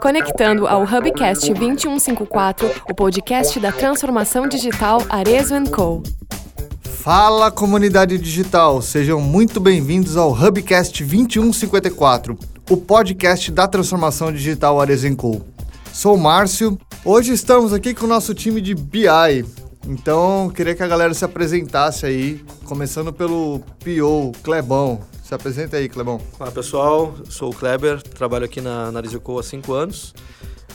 Conectando ao Hubcast 2154, o podcast da transformação digital Arezo Co. Fala comunidade digital, sejam muito bem-vindos ao Hubcast 2154, o podcast da transformação digital Arezo Co. Sou Márcio, hoje estamos aqui com o nosso time de BI, então queria que a galera se apresentasse aí, começando pelo PO, Clebão. Se apresenta aí, Clebão. Olá pessoal, sou o Kleber, trabalho aqui na, na Rizico há cinco anos.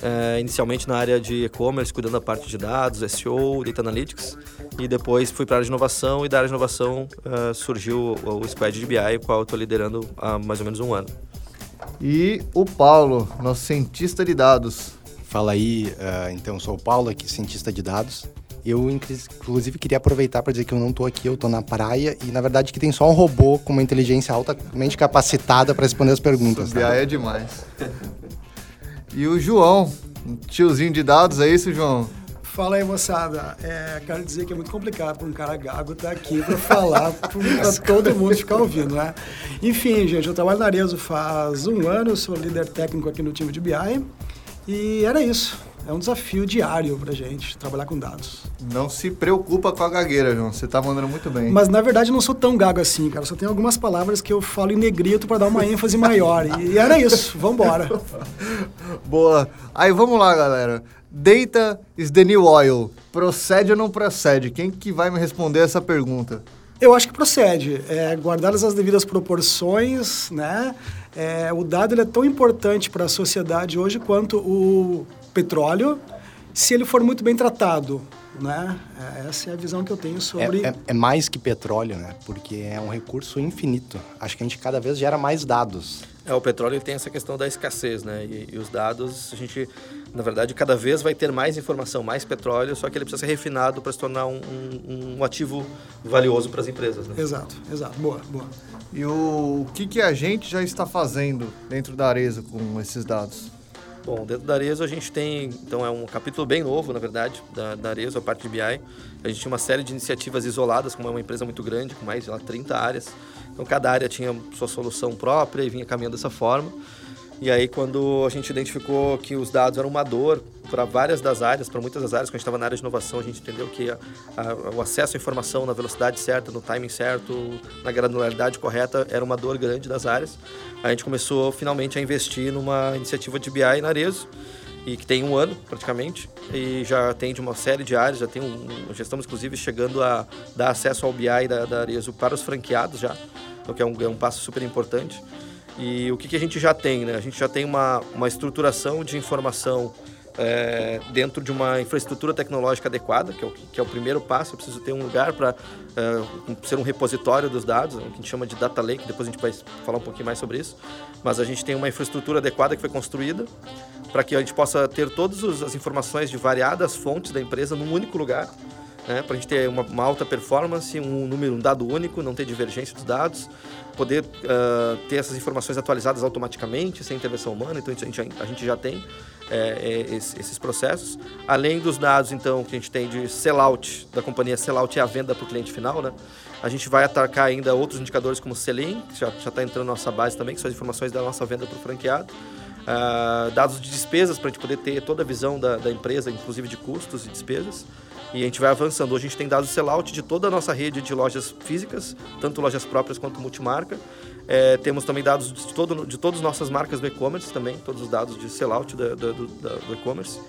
É, inicialmente na área de e-commerce, cuidando da parte de dados, SEO, Data Analytics. E depois fui para a área de inovação e da área de inovação uh, surgiu o, o Squad de BI, o qual eu estou liderando há mais ou menos um ano. E o Paulo, nosso cientista de dados. Fala aí, uh, então sou o Paulo, aqui cientista de dados. Eu, inclusive, queria aproveitar para dizer que eu não estou aqui, eu estou na praia e, na verdade, que tem só um robô com uma inteligência altamente capacitada para responder as perguntas. Tá? é demais. e o João, um tiozinho de dados, é isso, João? Fala aí, moçada. É, quero dizer que é muito complicado para um cara gago estar tá aqui para falar para todo mundo ficar ouvindo, né? Enfim, gente, eu trabalho na Arezo faz um ano, sou líder técnico aqui no time de BI e era isso é um desafio diário pra gente trabalhar com dados. Não se preocupa com a gagueira, João. Você tá mandando muito bem. Mas na verdade eu não sou tão gago assim, cara. Só tem algumas palavras que eu falo em negrito para dar uma ênfase maior. E era isso. Vambora. Boa. Aí vamos lá, galera. Data is the new oil. Procede ou não procede? Quem que vai me responder essa pergunta? Eu acho que procede. É, guardadas as devidas proporções, né? É, o dado ele é tão importante para a sociedade hoje quanto o petróleo, se ele for muito bem tratado. Né? É, essa é a visão que eu tenho sobre. É, é, é, mais que petróleo, né? Porque é um recurso infinito. Acho que a gente cada vez gera mais dados. É, o petróleo tem essa questão da escassez, né? E, e, os dados, a gente, na verdade, cada vez vai ter mais informação, mais petróleo, só que ele precisa ser refinado para se tornar um, um, um ativo valioso para as empresas. Né? Exato, exato. Boa, boa. E o, o que, que a gente já está fazendo dentro da Areza com esses dados? Bom, dentro da Arezo a gente tem, então é um capítulo bem novo, na verdade, da, da a parte de BI. A gente tinha uma série de iniciativas isoladas, como é uma empresa muito grande, com mais de 30 áreas. Então cada área tinha sua solução própria e vinha caminhando dessa forma. E aí, quando a gente identificou que os dados eram uma dor para várias das áreas, para muitas das áreas, quando a gente estava na área de inovação, a gente entendeu que a, a, o acesso à informação na velocidade certa, no timing certo, na granularidade correta, era uma dor grande das áreas. A gente começou finalmente a investir numa iniciativa de BI na Arezo, e que tem um ano praticamente, e já tem de uma série de áreas, já tem um, já estamos inclusive chegando a dar acesso ao BI da, da Arezo para os franqueados já, o que é um, é um passo super importante. E o que, que a gente já tem? Né? A gente já tem uma, uma estruturação de informação é, dentro de uma infraestrutura tecnológica adequada, que é o, que é o primeiro passo. Eu preciso ter um lugar para é, ser um repositório dos dados, o que a gente chama de data lake. Depois a gente vai falar um pouquinho mais sobre isso. Mas a gente tem uma infraestrutura adequada que foi construída para que a gente possa ter todas as informações de variadas fontes da empresa num único lugar né, para a gente ter uma, uma, alta performance, um número, um dado único, não ter divergência dos dados, poder uh, ter essas informações atualizadas automaticamente, sem intervenção humana, então a gente, a gente já tem é, é, esses processos. Além dos dados, então, que a gente tem de sellout, da companhia sellout é a venda para o cliente final, né? A gente vai atacar ainda outros indicadores como Selim, que já está entrando na nossa base também, que são as informações da nossa venda para o franqueado. Uh, dados de despesas para a gente poder ter toda a visão da, da empresa, inclusive de custos e despesas e a gente vai avançando. Hoje a gente tem dados sellout de toda a nossa rede de lojas físicas, tanto lojas próprias quanto multimarca. É, temos também dados de, todo, de todas as nossas marcas do e-commerce também, todos os dados de sellout do, do, e-commerce.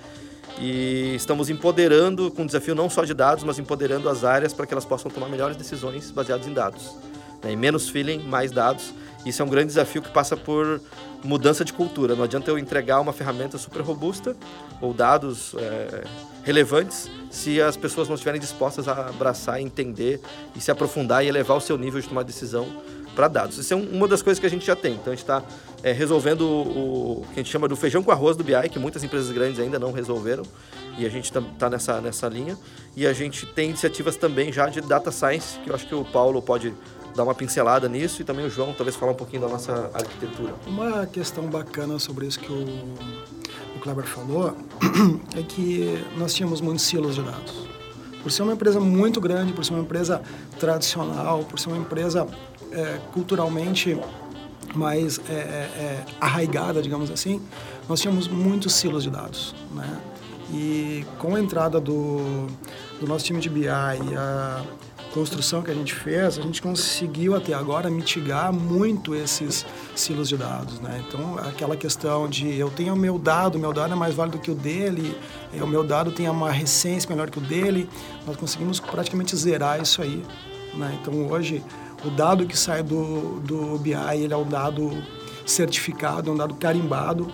E estamos empoderando, com o desafio não só de dados, mas empoderando as áreas para que elas possam tomar melhores decisões baseadas em dados. Né? E menos feeling, mais dados. Isso é um grande desafio que passa por mudança de cultura. Não adianta eu entregar uma ferramenta super robusta ou dados é, relevantes se as pessoas não estiverem dispostas a abraçar, entender e se aprofundar e elevar o seu nível de tomar decisão para dados. Isso é uma das coisas que a gente já tem. Então a gente está é, resolvendo o, o, que a gente chama do feijão com arroz do BI, que muitas empresas grandes ainda não resolveram. E a gente está tá nessa, nessa linha. E a gente tem iniciativas também já de data science, que eu acho que o Paulo pode dar uma pincelada nisso e também o João talvez falar um pouquinho da nossa arquitetura. Uma questão bacana sobre isso que o, o Kleber falou é que nós tínhamos muitos silos de dados. Por ser uma empresa muito grande, por ser uma empresa tradicional, por ser uma empresa é, culturalmente mais é, é, arraigada, digamos assim, nós tínhamos muitos silos de dados, né? E com a entrada do, do nosso time de BI, a construção que a gente fez, a gente conseguiu até agora mitigar muito esses silos de dados, né? Então, aquela questão de eu tenho o meu dado, meu dado é mais válido que o dele, o meu dado tem uma recência melhor que o dele, nós conseguimos praticamente zerar isso aí, né? Então, hoje, o dado que sai do, do BI, ele é um dado certificado, é um dado carimbado,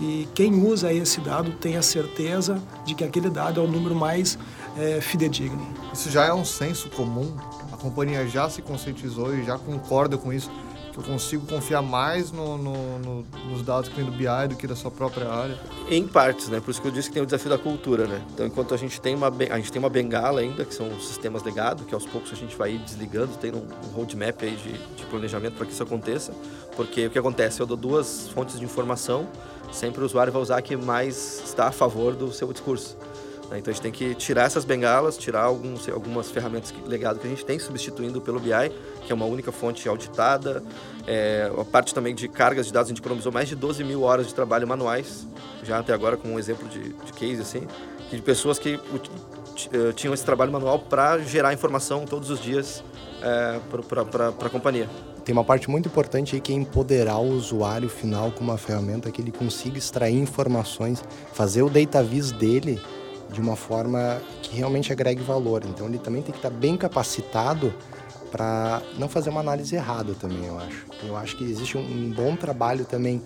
e quem usa esse dado tem a certeza de que aquele dado é o número mais é, fidedigno. Isso já é um senso comum? A companhia já se conscientizou e já concorda com isso? Que eu consigo confiar mais no, no, no, nos dados que vem do BI do que da sua própria área? Em partes, né? Por isso que eu disse que tem o desafio da cultura, né? Então, enquanto a gente tem uma, a gente tem uma bengala ainda, que são sistemas legados, que aos poucos a gente vai ir desligando, tem um, roadmap aí de, de planejamento para que isso aconteça. Porque o que acontece? Eu dou duas fontes de informação, sempre o usuário vai usar a que mais está a favor do seu discurso. Né? Então a gente tem que tirar essas bengalas, tirar alguns, algumas ferramentas legadas que a gente tem, substituindo pelo BI, que é uma única fonte auditada. É, a parte também de cargas de dados, a gente economizou mais de 12 mil horas de trabalho manuais, já até agora com um exemplo de, de case assim, de pessoas que eh, tinham esse trabalho manual para gerar informação todos os dias é, para a companhia. Tem uma parte muito importante aí que é empoderar o usuário final com uma ferramenta que ele consiga extrair informações, fazer o data vis dele de uma forma que realmente agregue valor. Então ele também tem que estar bem capacitado para não fazer uma análise errada também, eu acho. Eu acho que existe um bom trabalho também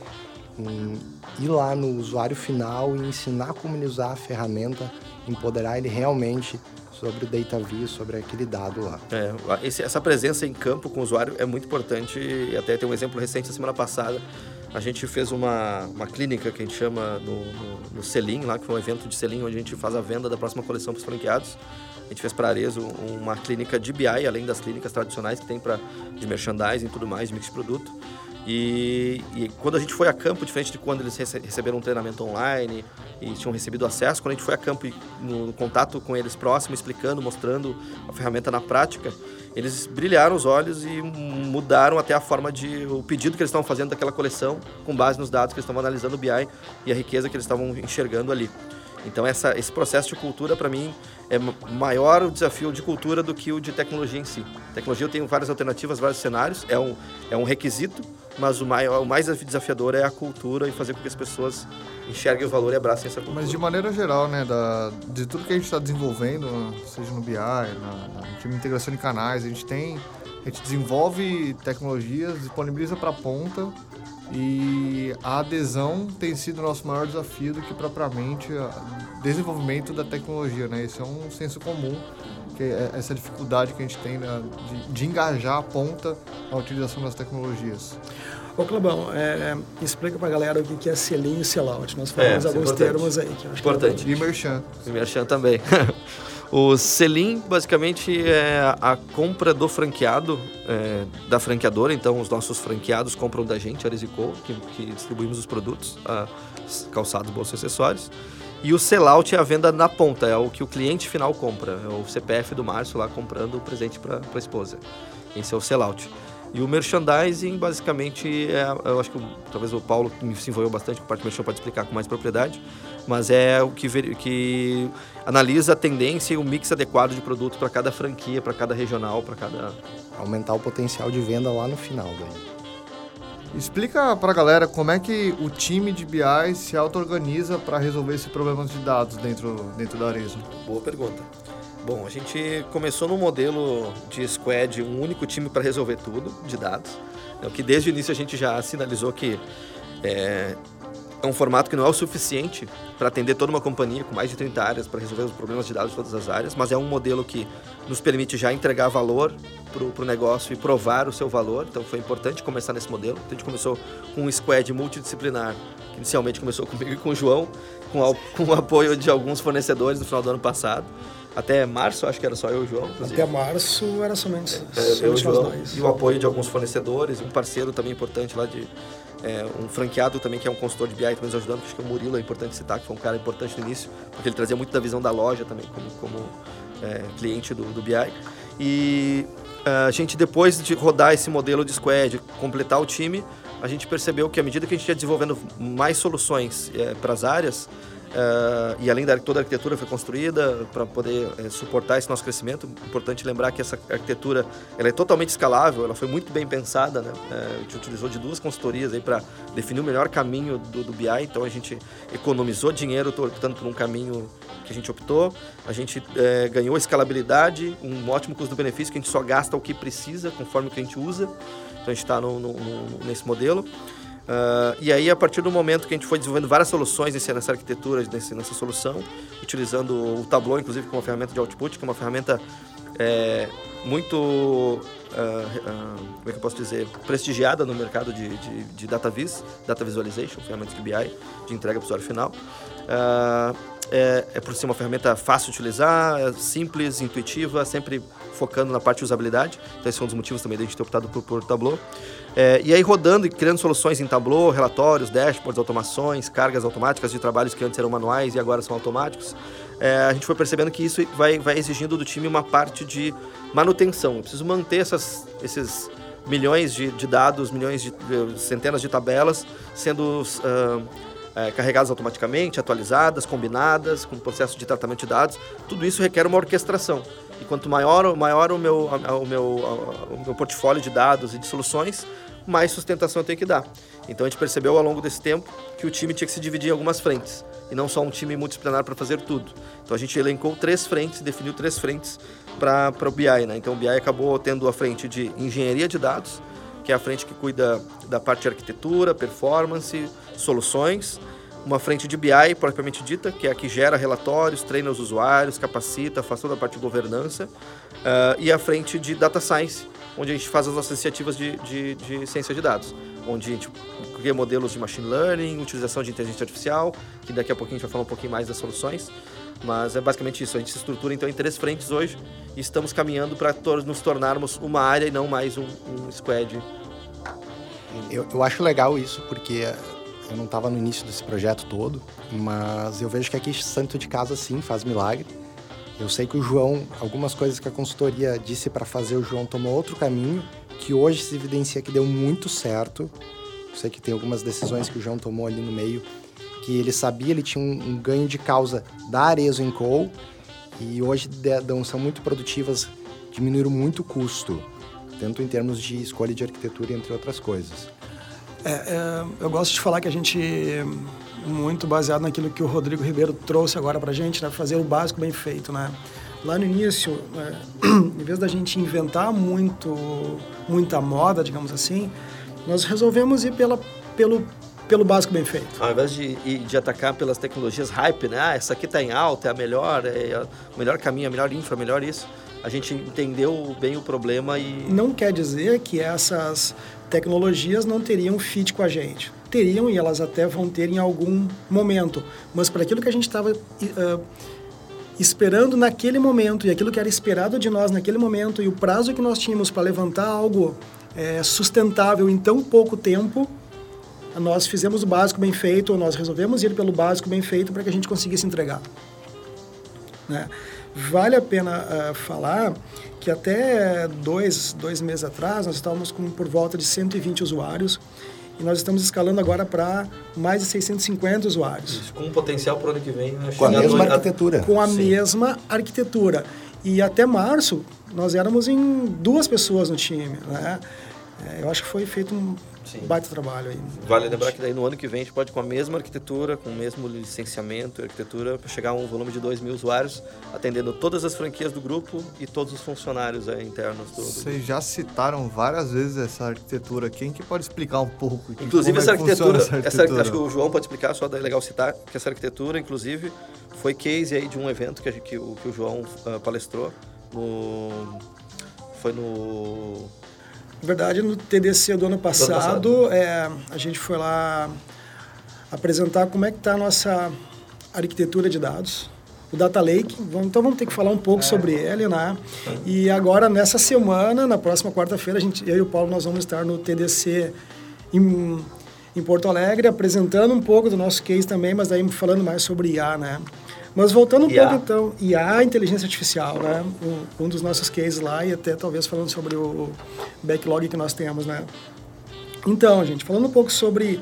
em ir lá no usuário final e ensinar como ele usar a ferramenta, empoderar ele realmente sobre o data view, sobre aquele dado lá. É, esse, essa presença em campo com o usuário é muito importante até tem um exemplo recente na semana passada a gente fez uma, uma clínica que a gente chama no, no, no Selim, lá, que foi um evento de Selim, onde a gente faz a venda da próxima coleção para os franqueados. A gente fez para Arezo uma clínica de BI, além das clínicas tradicionais que tem para de merchandising e tudo mais, mix de produto. E, e, quando a gente foi a campo, diferente de quando eles receberam um treinamento online e tinham recebido acesso, quando a gente foi a campo e no, no contato com eles próximo, explicando, mostrando a ferramenta na prática, eles brilharam os olhos e mudaram até a forma de o pedido que eles estavam fazendo daquela coleção com base nos dados que eles estavam analisando o BI e a riqueza que eles estavam enxergando ali. Então essa, esse processo de cultura para mim é maior o desafio de cultura do que o de tecnologia em si. Tecnologia eu tenho várias alternativas, vários cenários, é um, é um requisito, mas o, maior, o mais desafiador é a cultura e fazer com que as pessoas enxerguem o valor e abracem essa cultura. Mas de maneira geral, né, da, de tudo que a gente está desenvolvendo, seja no BI, na, na integração de canais, a gente tem, a gente desenvolve tecnologias, disponibiliza para a ponta e a adesão tem sido o nosso maior desafio do que propriamente o desenvolvimento da tecnologia, né? Esse é um senso comum, que é essa dificuldade que a gente tem né, de, de engajar a ponta na utilização das tecnologias. Ô, Clebão, é, explica pra galera o que é selinho e sellout. Nós falamos é, alguns é termos aí. Que eu acho importante. Que é e merchan. E merchan também. O selim, basicamente, é a compra do franqueado, é, da franqueadora. Então, os nossos franqueados compram da gente, a Arizicou, que, que distribuímos os produtos, a, calçados, bolsos e acessórios. E o sellout é a venda na ponta, é o que o cliente final compra. É o CPF do Márcio lá comprando o presente para a esposa. Esse é o sellout. E o merchandising, basicamente, é, eu acho que talvez o Paulo se envolveu bastante com a parte do merchan pode explicar com mais propriedade, mas é o que, que analisa a tendência e o mix adequado de produto para cada franquia, para cada regional, para cada... Aumentar o potencial de venda lá no final daí. Explica para a galera como é que o time de BI se auto-organiza para resolver esse problema de dados dentro, dentro da Arezo. Boa pergunta. Bom, a gente começou no modelo de squad, um único time para resolver tudo de dados. É o que desde o início a gente já sinalizou que é, é um formato que não é o suficiente para atender toda uma companhia com mais de 30 áreas para resolver os problemas de dados de todas as áreas, mas é um modelo que nos permite já entregar valor para o negócio e provar o seu valor. Então foi importante começar nesse modelo. Então, a gente começou com um squad multidisciplinar, que inicialmente começou comigo e com o João, com, com o apoio de alguns fornecedores no final do ano passado. Até março, acho que era só eu e o João. Inclusive. Até março era somente, é, eu, João, nós. E o apoio de alguns fornecedores, um parceiro também importante lá de. É, um franqueado também que é um consultor de BI também nos ajudando, acho que o Murilo é importante citar, que foi um cara importante no início, porque ele trazia muito da visão da loja também como, como é, cliente do, do BI. E a gente, depois de rodar esse modelo de squad, completar o time, a gente percebeu que à medida que a gente ia desenvolvendo mais soluções é, para as áreas, Uh, e além da toda a arquitetura foi construída para poder uh, suportar esse nosso crescimento. Importante lembrar que essa arquitetura ela é totalmente escalável, ela foi muito bem pensada, né? Uh, a gente utilizou de duas consultorias aí para definir o melhor caminho do, do, BI. Então a gente economizou dinheiro optando por um caminho que a gente optou. A gente ganhou escalabilidade, um ótimo custo-benefício que a gente só gasta o que precisa conforme o que a gente usa. Então a gente está nesse modelo. Uh, e aí, a partir do momento que a gente foi desenvolvendo várias soluções nessa, arquitetura, nessa, solução, utilizando o Tableau, inclusive, como ferramenta de output, que é uma ferramenta é, muito, uh, uh, como é que eu posso dizer, prestigiada no mercado de, de, de data vis, data visualization, ferramentas de BI, de entrega para o usuário final. É, é, por ser uma ferramenta fácil de utilizar, é simples, intuitiva, sempre focando na parte de usabilidade. Então, esse é um dos motivos também da gente ter optado por, por Tableau. É, e aí rodando e criando soluções em Tableau, relatórios, dashboards, automações, cargas automáticas de trabalhos que antes eram manuais e agora são automáticos. É, a gente foi percebendo que isso vai, vai exigindo do time uma parte de manutenção. Eu preciso manter essas, esses milhões de, de dados, milhões de, de, centenas de tabelas sendo uh, é, carregadas automaticamente, atualizadas, combinadas, com processo de tratamento de dados. Tudo isso requer uma orquestração. E quanto maior, maior o, meu, o, meu, o meu portfólio de dados e de soluções, mais sustentação eu tenho que dar. Então a gente percebeu ao longo desse tempo que o time tinha que se dividir em algumas frentes e não só um time multidisciplinar para fazer tudo. Então a gente elencou três frentes, definiu três frentes para o BI. Né? Então o BI acabou tendo a frente de engenharia de dados, que é a frente que cuida da parte de arquitetura, performance, soluções uma frente de BI propriamente dita, que é a que gera relatórios, treina os usuários, capacita, faz toda a parte de governança, uh, e a frente de Data Science, onde a gente faz as nossas iniciativas de, de, de ciência de dados, onde a gente cria modelos de machine learning, utilização de inteligência artificial, que daqui a pouquinho a gente vai falar um pouquinho mais das soluções, mas é basicamente isso. A gente se estrutura então em três frentes hoje e estamos caminhando para nos tornarmos uma área e não mais um, um squad. Eu, eu acho legal isso porque eu não estava no início desse projeto todo, mas eu vejo que aqui Santo de Casa sim faz milagre. Eu sei que o João, algumas coisas que a consultoria disse para fazer, o João tomou outro caminho, que hoje se evidencia que deu muito certo. Eu sei que tem algumas decisões que o João tomou ali no meio, que ele sabia, ele tinha um, um ganho de causa da Arezo Co. E hoje são muito produtivas, diminuíram muito o custo, tanto em termos de escolha de arquitetura, entre outras coisas. É, é, eu gosto de falar que a gente, muito baseado naquilo que o Rodrigo Ribeiro trouxe agora para a gente, né, fazer o básico bem feito, né? Lá no início, né, em vez da gente inventar muito, muita moda, digamos assim, nós resolvemos ir pela, pelo, pelo básico bem feito. Ao invés de, de atacar pelas tecnologias hype, né? Ah, essa aqui está em alta, é a melhor, é o melhor caminho, a melhor infra, melhor isso. A gente entendeu bem o problema e... Não quer dizer que essas tecnologias não teriam fit com a gente. Teriam e elas até vão ter em algum momento. Mas para aquilo que a gente estava uh, esperando naquele momento e aquilo que era esperado de nós naquele momento e o prazo que nós tínhamos para levantar algo é, sustentável em tão pouco tempo, nós fizemos o básico bem feito, nós resolvemos ir pelo básico bem feito para que a gente conseguisse entregar. Né? Vale a pena uh, falar que até dois, dois meses atrás nós estávamos com por volta de 120 usuários e nós estamos escalando agora para mais de 650 usuários. Isso, com um potencial para o ano que vem. Né? Com a mesma arquitetura. Com a Sim. mesma arquitetura. E até março nós éramos em duas pessoas no time. Né? É, eu acho que foi feito um Sim. baita trabalho aí. Vale lembrar que daí no ano que vem a gente pode com a mesma arquitetura, com o mesmo licenciamento, arquitetura, para chegar a um volume de 2 mil usuários, atendendo todas as franquias do grupo e todos os funcionários é, internos do, Vocês já citaram várias vezes essa arquitetura. Quem que pode explicar um pouco? Que, inclusive essa, é arquitetura, essa arquitetura, essa, acho que o João pode explicar, só é legal citar que essa arquitetura, inclusive, foi case aí de um evento que, a, que, o, que o João uh, palestrou no, foi no na verdade, no TDC do ano passado, do ano passado. É, a gente foi lá apresentar como é que está a nossa arquitetura de dados, o Data Lake. Então vamos ter que falar um pouco é. sobre ele, né? E agora, nessa semana, na próxima quarta-feira, a gente, eu e o Paulo, nós vamos estar no TDC em, em Porto Alegre, apresentando um pouco do nosso case também, mas daí falando mais sobre IA, né? Mas voltando um IA. pouco então, IA, inteligência artificial, né? Um, um, dos nossos cases lá e até talvez falando sobre o backlog que nós temos, né? Então, gente, falando um pouco sobre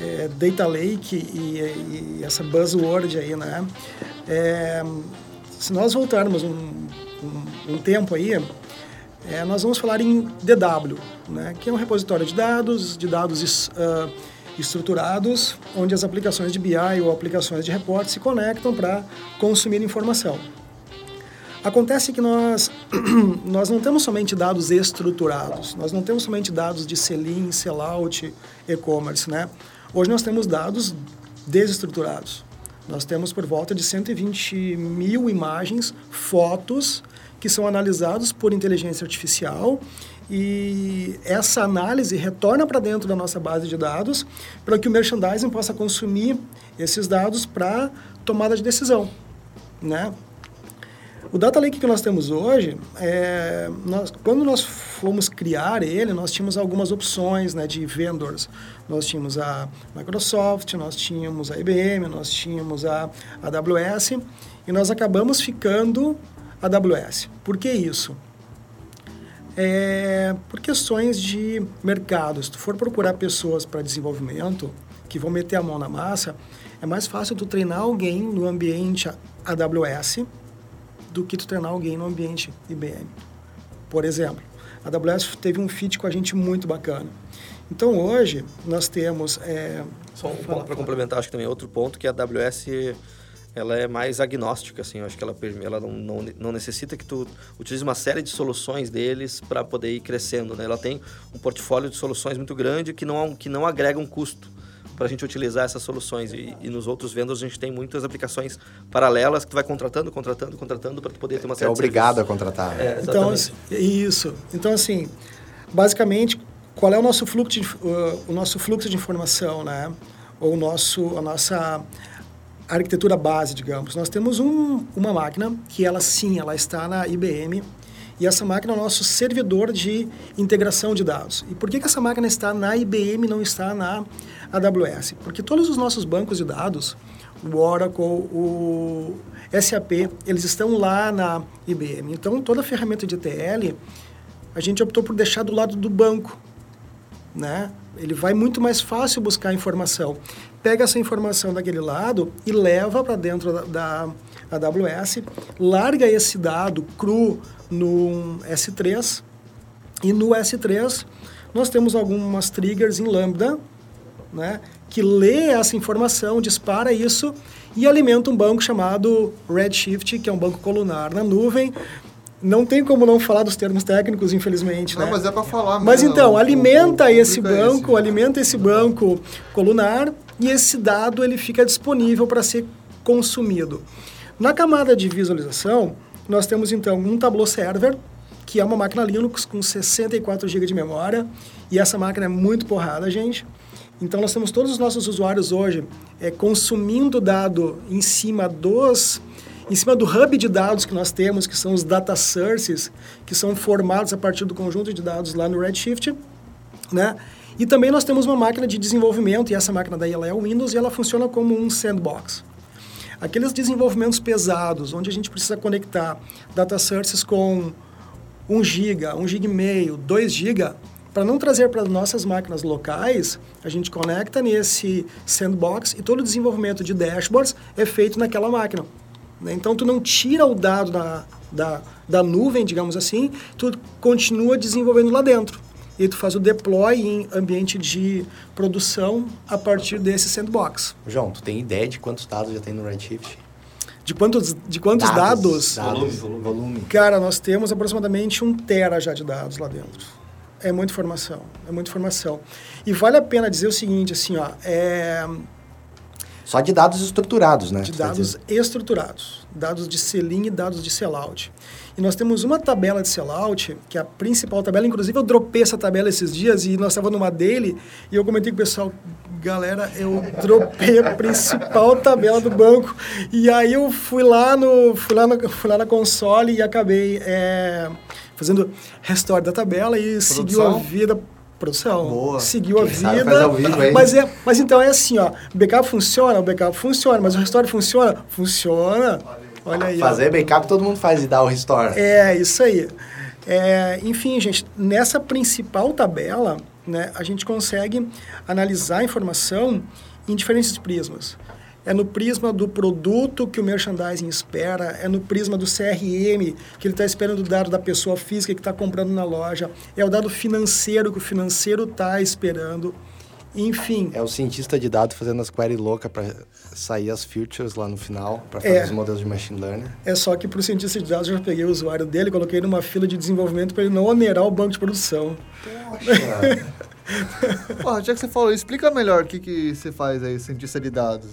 é, Data Lake e, e, essa buzzword aí, né? É, se nós voltarmos um, um, um tempo aí, é, nós vamos falar em DW, né? Que é um repositório de dados, de dados uh, estruturados, onde as aplicações de BI ou aplicações de reporte se conectam para consumir informação. Acontece que nós, nós não temos somente dados estruturados, nós não temos somente dados de sell-in, sell-out, e-commerce, né? Hoje nós temos dados desestruturados. Nós temos por volta de 120 mil imagens, fotos, que são analisados por inteligência artificial e essa análise retorna para dentro da nossa base de dados para que o merchandising possa consumir esses dados para tomada de decisão, né? O Data Lake que nós temos hoje, é, nós, quando nós fomos criar ele, nós tínhamos algumas opções né, de vendors. Nós tínhamos a Microsoft, nós tínhamos a IBM, nós tínhamos a AWS e nós acabamos ficando a AWS. Por que isso? É, por questões de mercado. Se tu for procurar pessoas para desenvolvimento que vão meter a mão na massa, é mais fácil tu treinar alguém no ambiente AWS do que tu treinar alguém no ambiente IBM. Por exemplo, a AWS teve um fit com a gente muito bacana. Então hoje nós temos é, só um ponto para complementar, acho que também outro ponto que a AWS ela é mais agnóstica, assim, eu acho que ela, ela não, não, não necessita que tu utilize uma série de soluções deles para poder ir crescendo, né? Ela tem um portfólio de soluções muito grande que não, que não agrega um custo para a gente utilizar essas soluções. E, e, nos outros vendors a gente tem muitas aplicações paralelas que tu vai contratando, contratando, contratando para poder ter uma série é obrigado a contratar. É, então, assim, isso. Então, assim, basicamente, qual é o nosso fluxo de, uh, o nosso fluxo de informação, né? Ou o nosso, a nossa arquitetura base, digamos. Nós temos um, uma máquina que ela sim, ela está na IBM, e essa máquina é o nosso servidor de integração de dados. E por que, que essa máquina está na IBM e não está na AWS? Porque todos os nossos bancos de dados, o Oracle, o SAP, eles estão lá na IBM. Então, toda a ferramenta de ETL, a gente optou por deixar do lado do banco. Né? Ele vai muito mais fácil buscar informação. Pega essa informação daquele lado e leva para dentro da, da AWS, larga esse dado cru no S3 e no S3 nós temos algumas triggers em Lambda, né, que lê essa informação, dispara isso e alimenta um banco chamado Redshift, que é um banco colunar na nuvem. Não tem como não falar dos termos técnicos, infelizmente, não, né? mas é para falar. Mas então, alimenta o, esse é banco, esse. alimenta esse banco colunar e esse dado ele fica disponível para ser consumido. Na camada de visualização, nós temos então um Tableau Server, que é uma máquina Linux com 64 GB de memória, e essa máquina é muito porrada, gente. Então nós temos todos os nossos usuários hoje é, consumindo dado em cima dos em cima do hub de dados que nós temos, que são os data sources, que são formados a partir do conjunto de dados lá no Redshift, né? E também nós temos uma máquina de desenvolvimento, e essa máquina daí ela é o Windows e ela funciona como um sandbox. Aqueles desenvolvimentos pesados, onde a gente precisa conectar data sources com 1 GB, 1 GB e meio, 2 GB, para não trazer para nossas máquinas locais, a gente conecta nesse sandbox e todo o desenvolvimento de dashboards é feito naquela máquina. Né? Então, tu não tira o dado da, da, da nuvem, digamos assim, tu continua desenvolvendo lá dentro. E tu faz o deploy em ambiente de produção a partir desse sandbox. João, tu tem ideia de quantos dados já tem no Redshift? De quantos, de quantos dados? Dados, dados volume, volume. Cara, nós temos aproximadamente um tera já de dados lá dentro. É muita informação, é muita informação. E vale a pena dizer o seguinte, assim, ó, é... Só de dados estruturados, né? De dados estruturados. Dados de sell-in e dados de sellout. E nós temos uma tabela de sellout, que é a principal tabela. Inclusive, eu dropei essa tabela esses dias e nós estávamos numa dele e eu comentei com o pessoal, galera, eu dropei a principal tabela do banco. E aí eu fui lá, no, fui lá, no, fui lá na console e acabei é, fazendo restore da tabela e Produção. seguiu a vida produção. Boa. Seguiu Quem a vida. Vivo. Mas, é, mas então é assim, ó. O backup funciona, o backup funciona, mas o restore funciona? Funciona. Olha aí. Fazer ó. backup todo mundo faz e dá o restore. É, isso aí. É, enfim, gente, nessa principal tabela, né, a gente consegue analisar a informação em diferentes prismas. É no prisma do produto que o merchandising espera, é no prisma do CRM, que ele está esperando o dado da pessoa física que está comprando na loja, é o dado financeiro que o financeiro está esperando. Enfim. É o cientista de dados fazendo as queries loucas para sair as features lá no final, para fazer é, os modelos de machine learning. É só que para o cientista de dados eu já peguei o usuário dele, coloquei numa fila de desenvolvimento para ele não onerar o banco de produção. Poxa! Porra, já que você falou, explica melhor o que, que você faz aí, cientista de dados.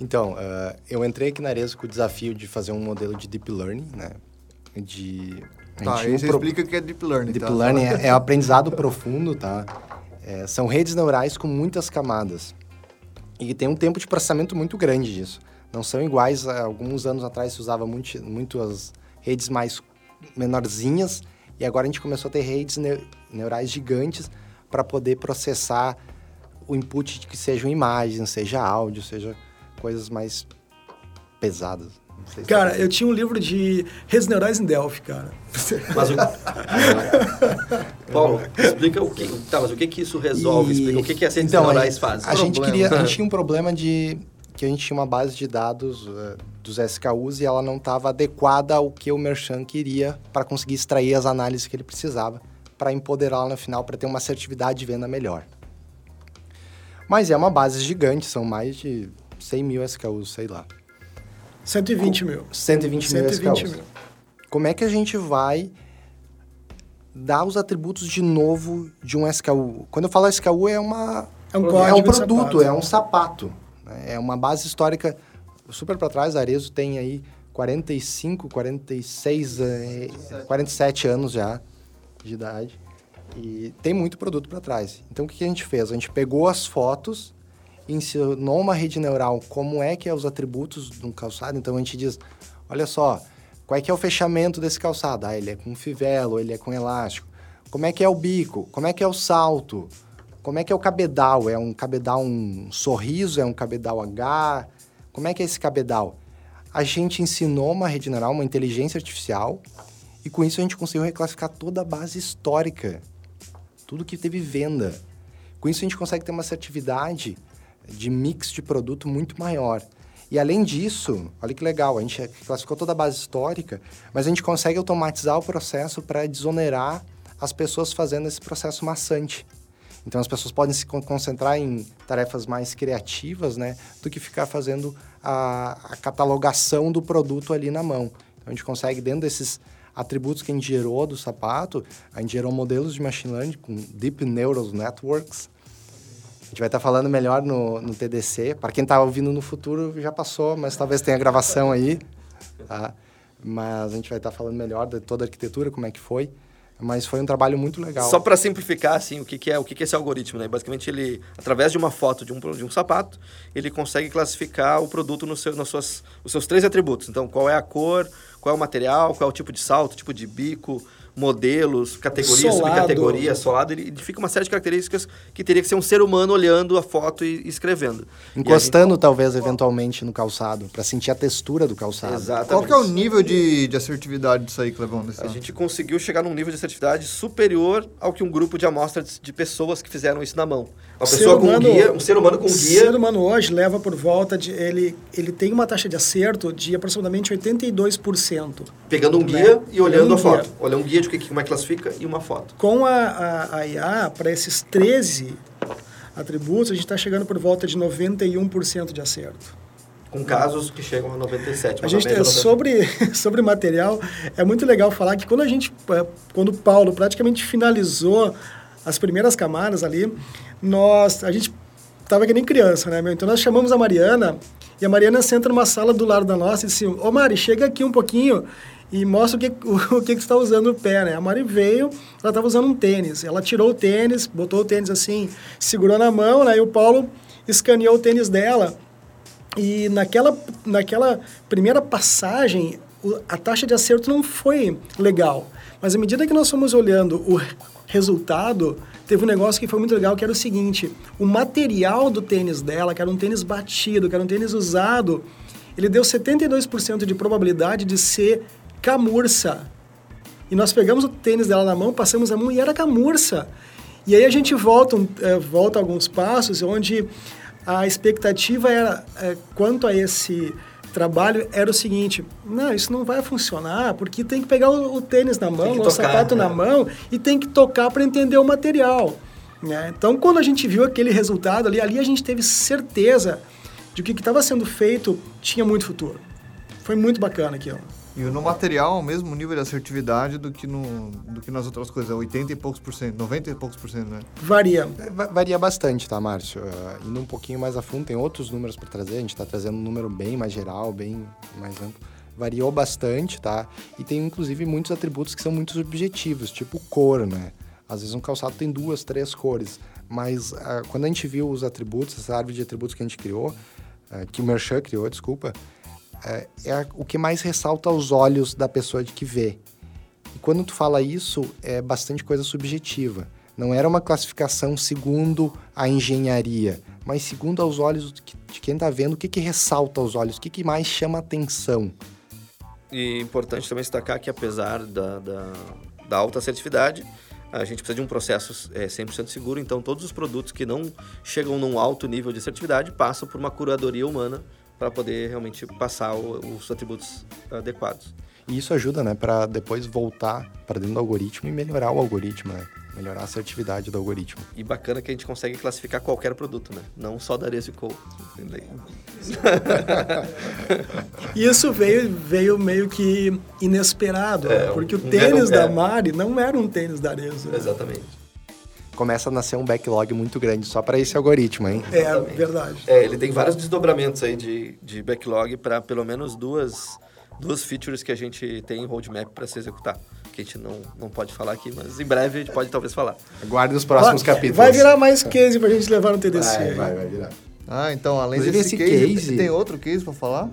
Então, uh, eu entrei aqui na Arezzo com o desafio de fazer um modelo de deep learning, né? De... Tá, aí você pro... explica o que é deep learning. Deep tá? learning é, é aprendizado profundo, tá? É, são redes neurais com muitas camadas. E tem um tempo de processamento muito grande disso. Não são iguais a alguns anos atrás se usava muito, muito as redes mais menorzinhas e agora a gente começou a ter redes neurais gigantes para poder processar o input que sejam imagens, seja áudio, seja coisas mais pesadas. Se cara, eu tinha um livro de redes neurais em Delphi, cara. Mas o... Paulo, explica o que, tá, mas o que que isso resolve? E... Explica o que que as redes então, neurais a, fazem. A gente queria, a gente tinha um problema de que a gente tinha uma base de dados uh, dos SKUs e ela não estava adequada ao que o merchant queria para conseguir extrair as análises que ele precisava para empoderá-la no final para ter uma assertividade de venda melhor. Mas é uma base gigante, são mais de 100 mil SKUs, sei lá. 120 mil. 120, 120 mil SKUs. Mil. Como é que a gente vai dar os atributos de novo de um SKU? Quando eu falo SKU, é uma... É um, é um produto, é um sapato. É uma base histórica super para trás. A Arezo tem aí 45, 46, 47 anos já de idade. E tem muito produto para trás. Então, o que a gente fez? A gente pegou as fotos, ensinou uma rede neural como é que é os atributos de um calçado. Então, a gente diz, olha só, qual é que é o fechamento desse calçado? Ah, ele é com fivelo, ele é com elástico. Como é que é o bico? Como é que é o salto? Como é que é o cabedal? É um cabedal um sorriso? É um cabedal H? Como é que é esse cabedal? A gente ensinou uma rede neural, uma inteligência artificial, e com isso a gente conseguiu reclassificar toda a base histórica, tudo que teve venda. Com isso a gente consegue ter uma assertividade de mix de produto muito maior. E além disso, olha que legal, a gente classificou toda a base histórica, mas a gente consegue automatizar o processo para desonerar as pessoas fazendo esse processo maçante. Então as pessoas podem se concentrar em tarefas mais criativas, né, do que ficar fazendo a, a catalogação do produto ali na mão. Então a gente consegue dentro desses atributos que a gente gerou do sapato, a gente gerou modelos de machine learning com Deep Neural Networks. A gente vai estar falando melhor no, no TDC. Para quem está ouvindo no futuro, já passou, mas talvez tenha gravação aí. Tá? Mas a gente vai estar falando melhor de toda a arquitetura, como é que foi. Mas foi um trabalho muito legal. Só para simplificar, assim, o que, que é o que, que é esse algoritmo, né? Basicamente, ele, através de uma foto de um, de um sapato, ele consegue classificar o produto no seu, nos suas, os seus três atributos. Então, qual é a cor, qual é o material, qual é o tipo de salto, tipo de bico, modelos, categorias, solado. subcategorias, solado, ele identifica uma série de características que teria que ser um ser humano olhando a foto e escrevendo. Encostando, gente... talvez, eventualmente, no calçado, para sentir a textura do calçado. Exatamente. Qual que é o nível de, de assertividade disso aí, Clevão? A gente conseguiu chegar num nível de assertividade superior ao que um grupo de amostras de pessoas que fizeram isso na mão. Uma pessoa humano, com guia, um ser humano com guia. O ser humano hoje leva por volta de. Ele, ele tem uma taxa de acerto de aproximadamente 82%. Pegando um né? guia e olhando um a foto. Olhando um guia de que, como é que classifica e uma foto. Com a, a, a IA, para esses 13 atributos, a gente está chegando por volta de 91% de acerto. Com casos que chegam a 97. A gente tem, sobre sobre material é muito legal falar que quando a gente é, quando o Paulo praticamente finalizou as primeiras camadas ali, nós, a gente tava que nem criança, né, meu? Então nós chamamos a Mariana e a Mariana senta numa sala do lado da nossa e disse: Ô Mari, chega aqui um pouquinho e mostra o que, o, o que, que está usando no pé, né? A Mari veio, ela estava usando um tênis. Ela tirou o tênis, botou o tênis assim, segurou na mão, né? E o Paulo escaneou o tênis dela. E naquela, naquela primeira passagem, a taxa de acerto não foi legal. Mas à medida que nós fomos olhando o resultado, teve um negócio que foi muito legal, que era o seguinte, o material do tênis dela, que era um tênis batido, que era um tênis usado, ele deu 72% de probabilidade de ser camurça. E nós pegamos o tênis dela na mão, passamos a mão e era camurça. E aí a gente volta, uh, volta alguns passos onde a expectativa era, uh, quanto a esse trabalho, era o seguinte, não, isso não vai funcionar, porque tem que pegar o, o tênis na mão, o tocar, sapato né? na mão, e tem que tocar para entender o material. Né? Então, quando a gente viu aquele resultado ali, ali a gente teve certeza de que o que estava sendo feito tinha muito futuro. Foi muito bacana aquilo. E no material, o mesmo nível de assertividade do que, no, do que nas outras coisas, 80 e poucos por cento, 90 e poucos por cento, né? Varia. É, varia bastante, tá, Márcio? Uh, indo um pouquinho mais a fundo, tem outros números para trazer, a gente está trazendo um número bem mais geral, bem mais amplo. Variou bastante, tá? E tem, inclusive, muitos atributos que são muito subjetivos, tipo cor, né? Às vezes um calçado tem duas, três cores, mas uh, quando a gente viu os atributos, essa árvore de atributos que a gente criou, uh, que o Merchan criou, desculpa, é, é o que mais ressalta aos olhos da pessoa de que vê. E quando tu fala isso, é bastante coisa subjetiva. Não era uma classificação segundo a engenharia, mas segundo aos olhos de quem está vendo, o que, que ressalta aos olhos, o que, que mais chama atenção. E importante também destacar que apesar da, da, da alta assertividade, a gente precisa de um processo é, 100% seguro, então todos os produtos que não chegam num alto nível de assertividade passam por uma curadoria humana para poder realmente passar o, os atributos adequados. E isso ajuda, né, para depois voltar para dentro do algoritmo e melhorar o algoritmo, né? Melhorar a assertividade do algoritmo. E bacana que a gente consegue classificar qualquer produto, né? Não só da Arezzo Co. Isso veio, veio meio que inesperado, é, porque o tênis da Mari não era um tênis da Arezzo. Né? Começa a nascer um backlog muito grande só para esse algoritmo, hein? É, Exatamente. verdade. É, ele tem vários desdobramentos aí de, de backlog para pelo menos duas, duas features que a gente tem em roadmap para se executar. Que a gente não, não pode falar aqui, mas em breve a gente pode talvez falar. Aguarde os próximos vai, capítulos. Vai virar mais case para a gente levar no TDC. Vai, vai, vai virar. Ah, então além Inclusive desse case, case, tem outro case para falar?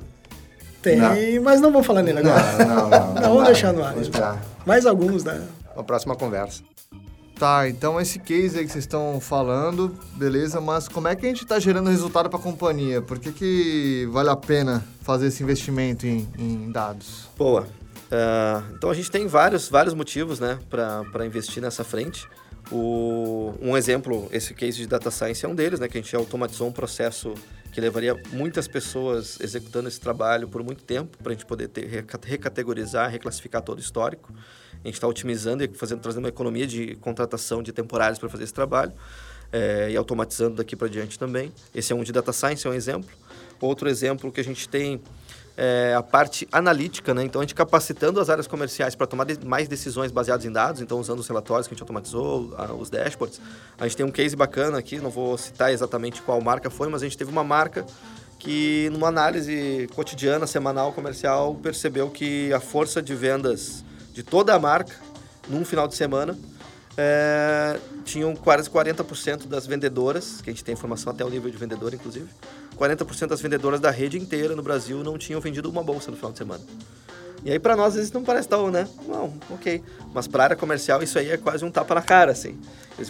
Tem, não. mas não vamos falar nele agora. Não, não, não. não vamos deixar no ar. Mais alguns, né? Uma próxima conversa. Tá, então esse case aí que vocês estão falando, beleza, mas como é que a gente está gerando resultado para a companhia? Por que, que vale a pena fazer esse investimento em, em dados? Boa. Uh, então a gente tem vários, vários motivos né, para investir nessa frente. O, um exemplo, esse case de data science é um deles, né, que a gente automatizou um processo que levaria muitas pessoas executando esse trabalho por muito tempo para a gente poder ter, recategorizar, reclassificar todo o histórico. A gente está otimizando e fazendo, trazendo uma economia de contratação de temporários para fazer esse trabalho é, e automatizando daqui para diante também. Esse é um de data science, é um exemplo. Outro exemplo que a gente tem é a parte analítica, né? Então, a gente capacitando as áreas comerciais para tomar mais decisões baseadas em dados, então usando os relatórios que a gente automatizou, os dashboards. A gente tem um case bacana aqui, não vou citar exatamente qual marca foi, mas a gente teve uma marca que, numa análise cotidiana, semanal, comercial, percebeu que a força de vendas de toda a marca, num final de semana, é, tinham quase 40% das vendedoras, que a gente tem informação até o nível de vendedor, inclusive, 40% das vendedoras da rede inteira no Brasil não tinham vendido uma bolsa no final de semana. E aí, para nós, vezes não parece tão, né? Não, ok. Mas para a área comercial, isso aí é quase um tapa na cara, assim.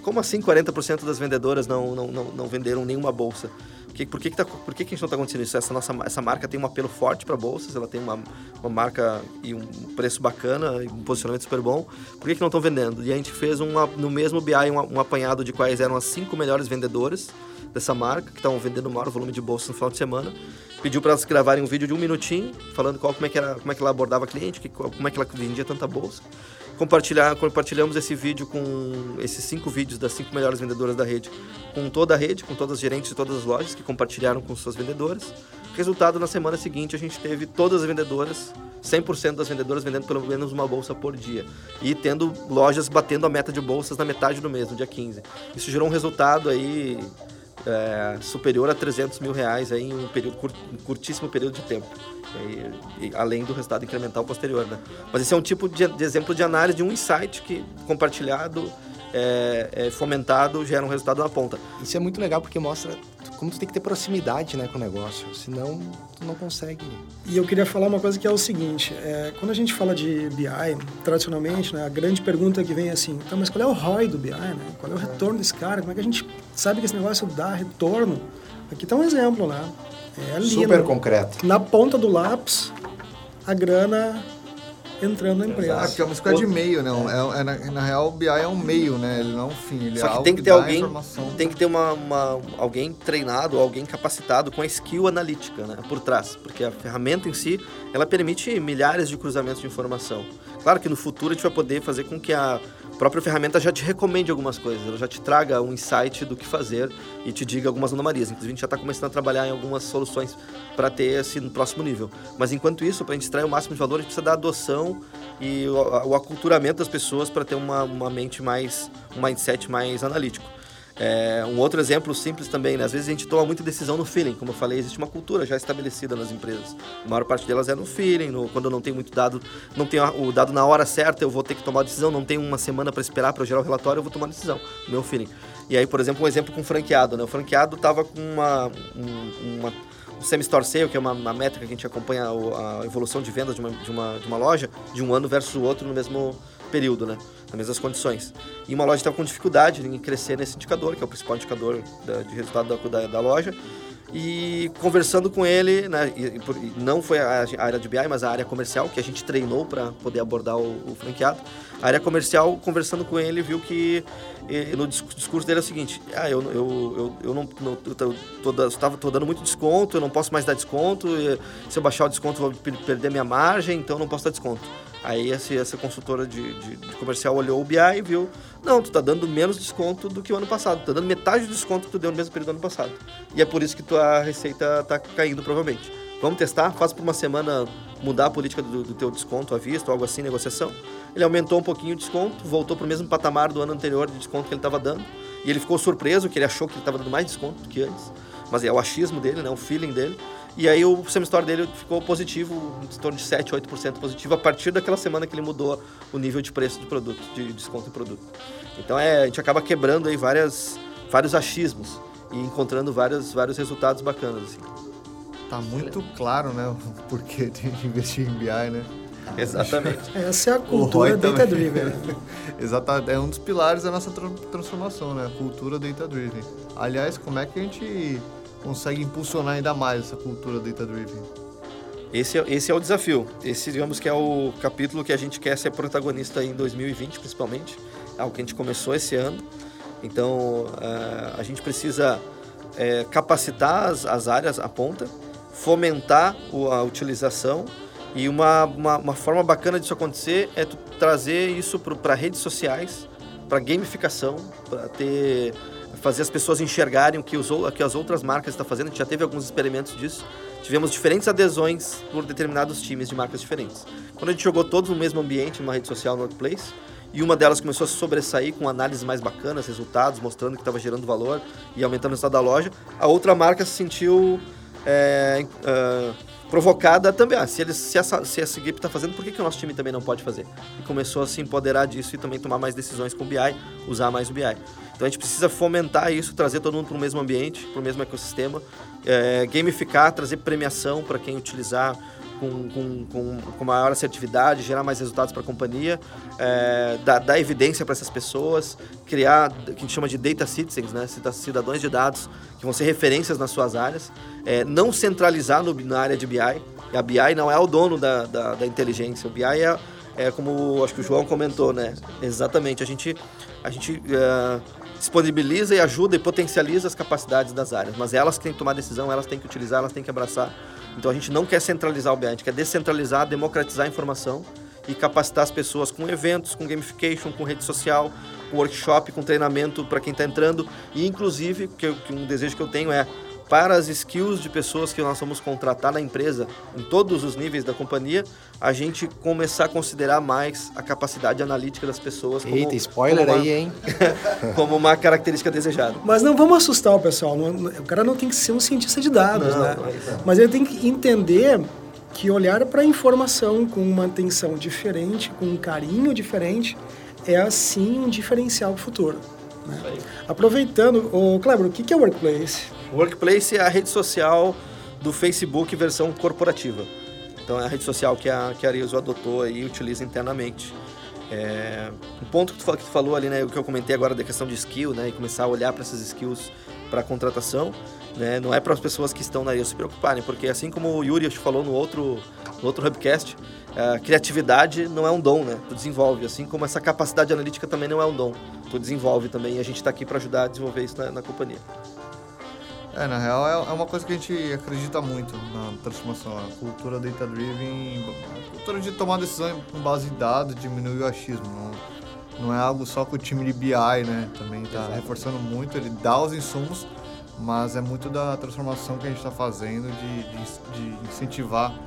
Como assim 40% das vendedoras não, não, não, não venderam nenhuma bolsa? Que, por que, que, tá, por que, que a gente não está acontecendo isso? Essa, nossa, essa marca tem um apelo forte para bolsas, ela tem uma, uma marca e um preço bacana, e um posicionamento super bom. Por que, que não estão vendendo? E a gente fez uma, no mesmo BI um, um apanhado de quais eram as cinco melhores vendedoras dessa marca, que estavam vendendo o maior volume de bolsas no final de semana. Pediu para elas gravarem um vídeo de um minutinho, falando qual, como, é que era, como é que ela abordava cliente, que, como é que ela vendia tanta bolsa compartilhar, compartilhamos esse vídeo com esses cinco vídeos das cinco melhores vendedoras da rede, com toda a rede, com todas as gerentes de todas as lojas que compartilharam com suas vendedoras. Resultado, na semana seguinte, a gente teve todas as vendedoras, 100% das vendedoras vendendo pelo menos uma bolsa por dia. E tendo lojas batendo a meta de bolsas na metade do mês, no dia 15. Isso gerou um resultado aí é, superior a 300 mil reais aí em um, período, curtíssimo período de tempo. E, e, além do resultado incremental posterior, né? Mas esse é um tipo de, de exemplo de análise de um insight que compartilhado, é, é, fomentado, gera um resultado na ponta. Isso é muito legal porque mostra como tu tem que ter proximidade né, com o negócio, senão tu não consegue. E eu queria falar uma coisa que é o seguinte, é, quando a gente fala de BI, tradicionalmente, né, a grande pergunta que vem é assim, então, mas qual é o ROI do BI, né? Qual é o retorno desse cara? Como é que a gente sabe que esse negócio dá retorno? Aqui está um exemplo, né? É ali, Super concreto. Na ponta do lápis, a grana entrando na empresa. Ah, porque é uma escolha de meio, né? É, é, na, na real, o BI é um meio, né? Ele não é um fim. Ele Só é que algo tem que ter alguém, informação. tem que ter uma, uma- alguém treinado, alguém capacitado com a skill analítica, né, por trás, porque a ferramenta em si, ela permite milhares de cruzamentos de informação. Claro que no futuro a gente vai poder fazer com que a própria ferramenta já te recomende algumas coisas, ela já te traga um insight do que fazer e te diga algumas anomalias. Inclusive a gente já está começando a trabalhar em algumas soluções para ter esse próximo nível. Mas enquanto isso, para a gente extrair o máximo de valor, a gente precisa da adoção e o, o aculturamento das pessoas para ter uma, uma mente mais, um mindset mais analítico. É, um outro exemplo simples também, né? às vezes a gente toma muita decisão no feeling, como eu falei, existe uma cultura já estabelecida nas empresas. A maior parte delas é no feeling, no- quando eu não tenho muito dado, não tenho o dado na hora certa, eu vou ter que tomar a decisão, não tenho uma semana para esperar para gerar o relatório, eu vou tomar a decisão, no meu feeling. E aí, por exemplo, um exemplo com franqueado, né? O franqueado estava com uma, um, uma um semi-store sale, que é uma, uma métrica que a gente acompanha o- a evolução de vendas de uma, de, uma, de uma loja, de um ano versus o outro no mesmo período, né? Nas mesmas condições. E uma loja estava com dificuldade em crescer nesse indicador, que é o principal indicador da- de resultado da, da, da loja. E conversando com ele, né, e, e e não foi a, a área de BI, mas a área comercial, que a gente treinou para poder abordar o, o franqueado. A área comercial, conversando com ele, viu que eh, no dis- discurso dele é o seguinte: ah, eu, eu, eu, eu não, eu dando muito desconto, eu não posso mais dar desconto, e se eu baixar o desconto eu vou per- perder minha margem, então não posso dar desconto. Aí esse- essa consultora de, de- de comercial olhou o BI e viu, não, tu tá dando menos desconto do que o ano passado, tu tá dando metade do desconto que tu deu no mesmo período do ano passado. E é por isso que tua receita tá caindo provavelmente. Vamos testar? Faz por uma semana mudar a política do, do teu desconto à vista, ou algo assim, negociação. Ele aumentou um pouquinho o desconto, voltou para o mesmo patamar do ano anterior de desconto que ele estava dando. E ele ficou surpreso, que ele achou que ele estava dando mais desconto do que antes. Mas é o achismo dele, né? o feeling dele. E aí o semestre dele ficou positivo, em torno de 7, 8% positivo, a partir daquela semana que ele mudou o nível de preço de produto, de desconto em produto. Então é, a gente acaba quebrando aí várias, vários achismos e encontrando vários, vários resultados bacanas. Assim. Tá muito claro, né? O porquê de investir em BI, né? Exatamente. Essa é a cultura também. data-driven. Exato, é um dos pilares da nossa tra- transformação, né? A cultura data-driven. Aliás, como é que a gente consegue impulsionar ainda mais essa cultura data-driven? Esse é, esse é o desafio. Esse, digamos que é o capítulo que a gente quer ser protagonista em 2020, principalmente. É algo que a gente começou esse ano. Então, eh, a gente precisa eh, capacitar as, as áreas à ponta, fomentar a utilização e uma, uma, uma forma bacana disso acontecer é trazer isso para redes sociais, para gamificação, para ter fazer as pessoas enxergarem o que, os, o que as outras marcas estão fazendo. A gente já teve alguns experimentos disso. Tivemos diferentes adesões por determinados times de marcas diferentes. Quando a gente jogou todos no mesmo ambiente, numa rede social no Workplace, e uma delas começou a se sobressair com análises mais bacanas, resultados, mostrando que estava gerando valor e aumentando o resultado da loja, a outra marca se sentiu é, ah, provocada também. Ah, se, eles, se, essa, se essa equipe está fazendo, por que, que o nosso time também não pode fazer? E começou a se empoderar disso e também tomar mais decisões com o BI, usar mais o BI. Então a gente precisa fomentar isso, trazer todo mundo para o mesmo ambiente, para o mesmo ecossistema, é, gamificar, trazer premiação para quem utilizar com, com, com, com maior assertividade, gerar mais resultados para a companhia, é, dar, dar evidência para essas pessoas, criar o que a gente chama de data citizens, né? cida- cidadãos de dados, que vão ser referências nas suas áreas, é, não centralizar no, na área de BI, a BI não é o dono da, da, da inteligência, o BI é, é como acho que o João comentou, né? Exatamente, a gente, a gente é, disponibiliza e ajuda e potencializa as capacidades das áreas, mas elas têm que tomar decisão, elas têm que utilizar, elas têm que abraçar. Então a gente não quer centralizar o BI, a gente quer descentralizar, democratizar a informação e capacitar as pessoas com eventos, com gamification, com rede social, com workshop, com treinamento para quem está entrando e inclusive que, que um desejo que eu tenho é para as skills de pessoas que nós vamos contratar na empresa, em todos os níveis da companhia, a gente começar a considerar mais a capacidade analítica das pessoas como, Eita, spoiler como uma, aí, hein? como uma característica desejada. Mas não vamos assustar o pessoal. não- o cara não tem que ser um cientista de dados, Não, né? não. Mas ele tem que entender que olhar para a informação com uma atenção diferente, com um carinho diferente, é assim um diferencial para o futuro. né? Aproveitando, o Kleber, o que que é Workplace? Workplace é a rede social do Facebook versão corporativa. Então é a rede social que a, que a Arizo adotou e utiliza internamente. É, um ponto que tu, que tu falou ali, né, o que eu comentei agora da questão de skill, né, e começar a olhar para essas skills para contratação, né, não é para as pessoas que estão na área se preocuparem, porque assim como o Yuri falou no outro, no outro Hubcast, a criatividade não é um dom, né, tu desenvolve, assim como essa capacidade analítica também não é um dom, tu desenvolve também e a gente está aqui para ajudar a desenvolver isso na, na companhia. É, na real é, é uma coisa que a gente acredita muito na transformação, a cultura data-driven, a cultura de tomar decisão com base em dados, diminuir o achismo. Não, não é algo só que o time de BI, né, também está reforçando muito, ele dá os insumos, mas é muito da transformação que a gente está fazendo de, de, de incentivar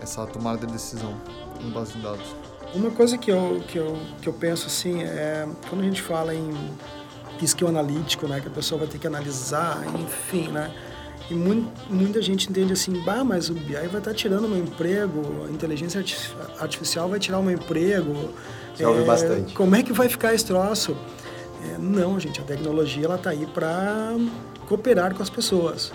essa tomada de decisão com base em dados. Uma coisa que eu, que eu, que eu penso assim é quando a gente fala em skill analítico, né? Que a pessoa vai ter que analisar, enfim, né? E muito, muita gente entende assim, bah, mas o BI vai estar tá tirando meu emprego, a inteligência artificial vai tirar o meu emprego. É, ouve bastante. Como é que vai ficar esse troço? É, não, gente, a tecnologia ela está aí para cooperar com as pessoas,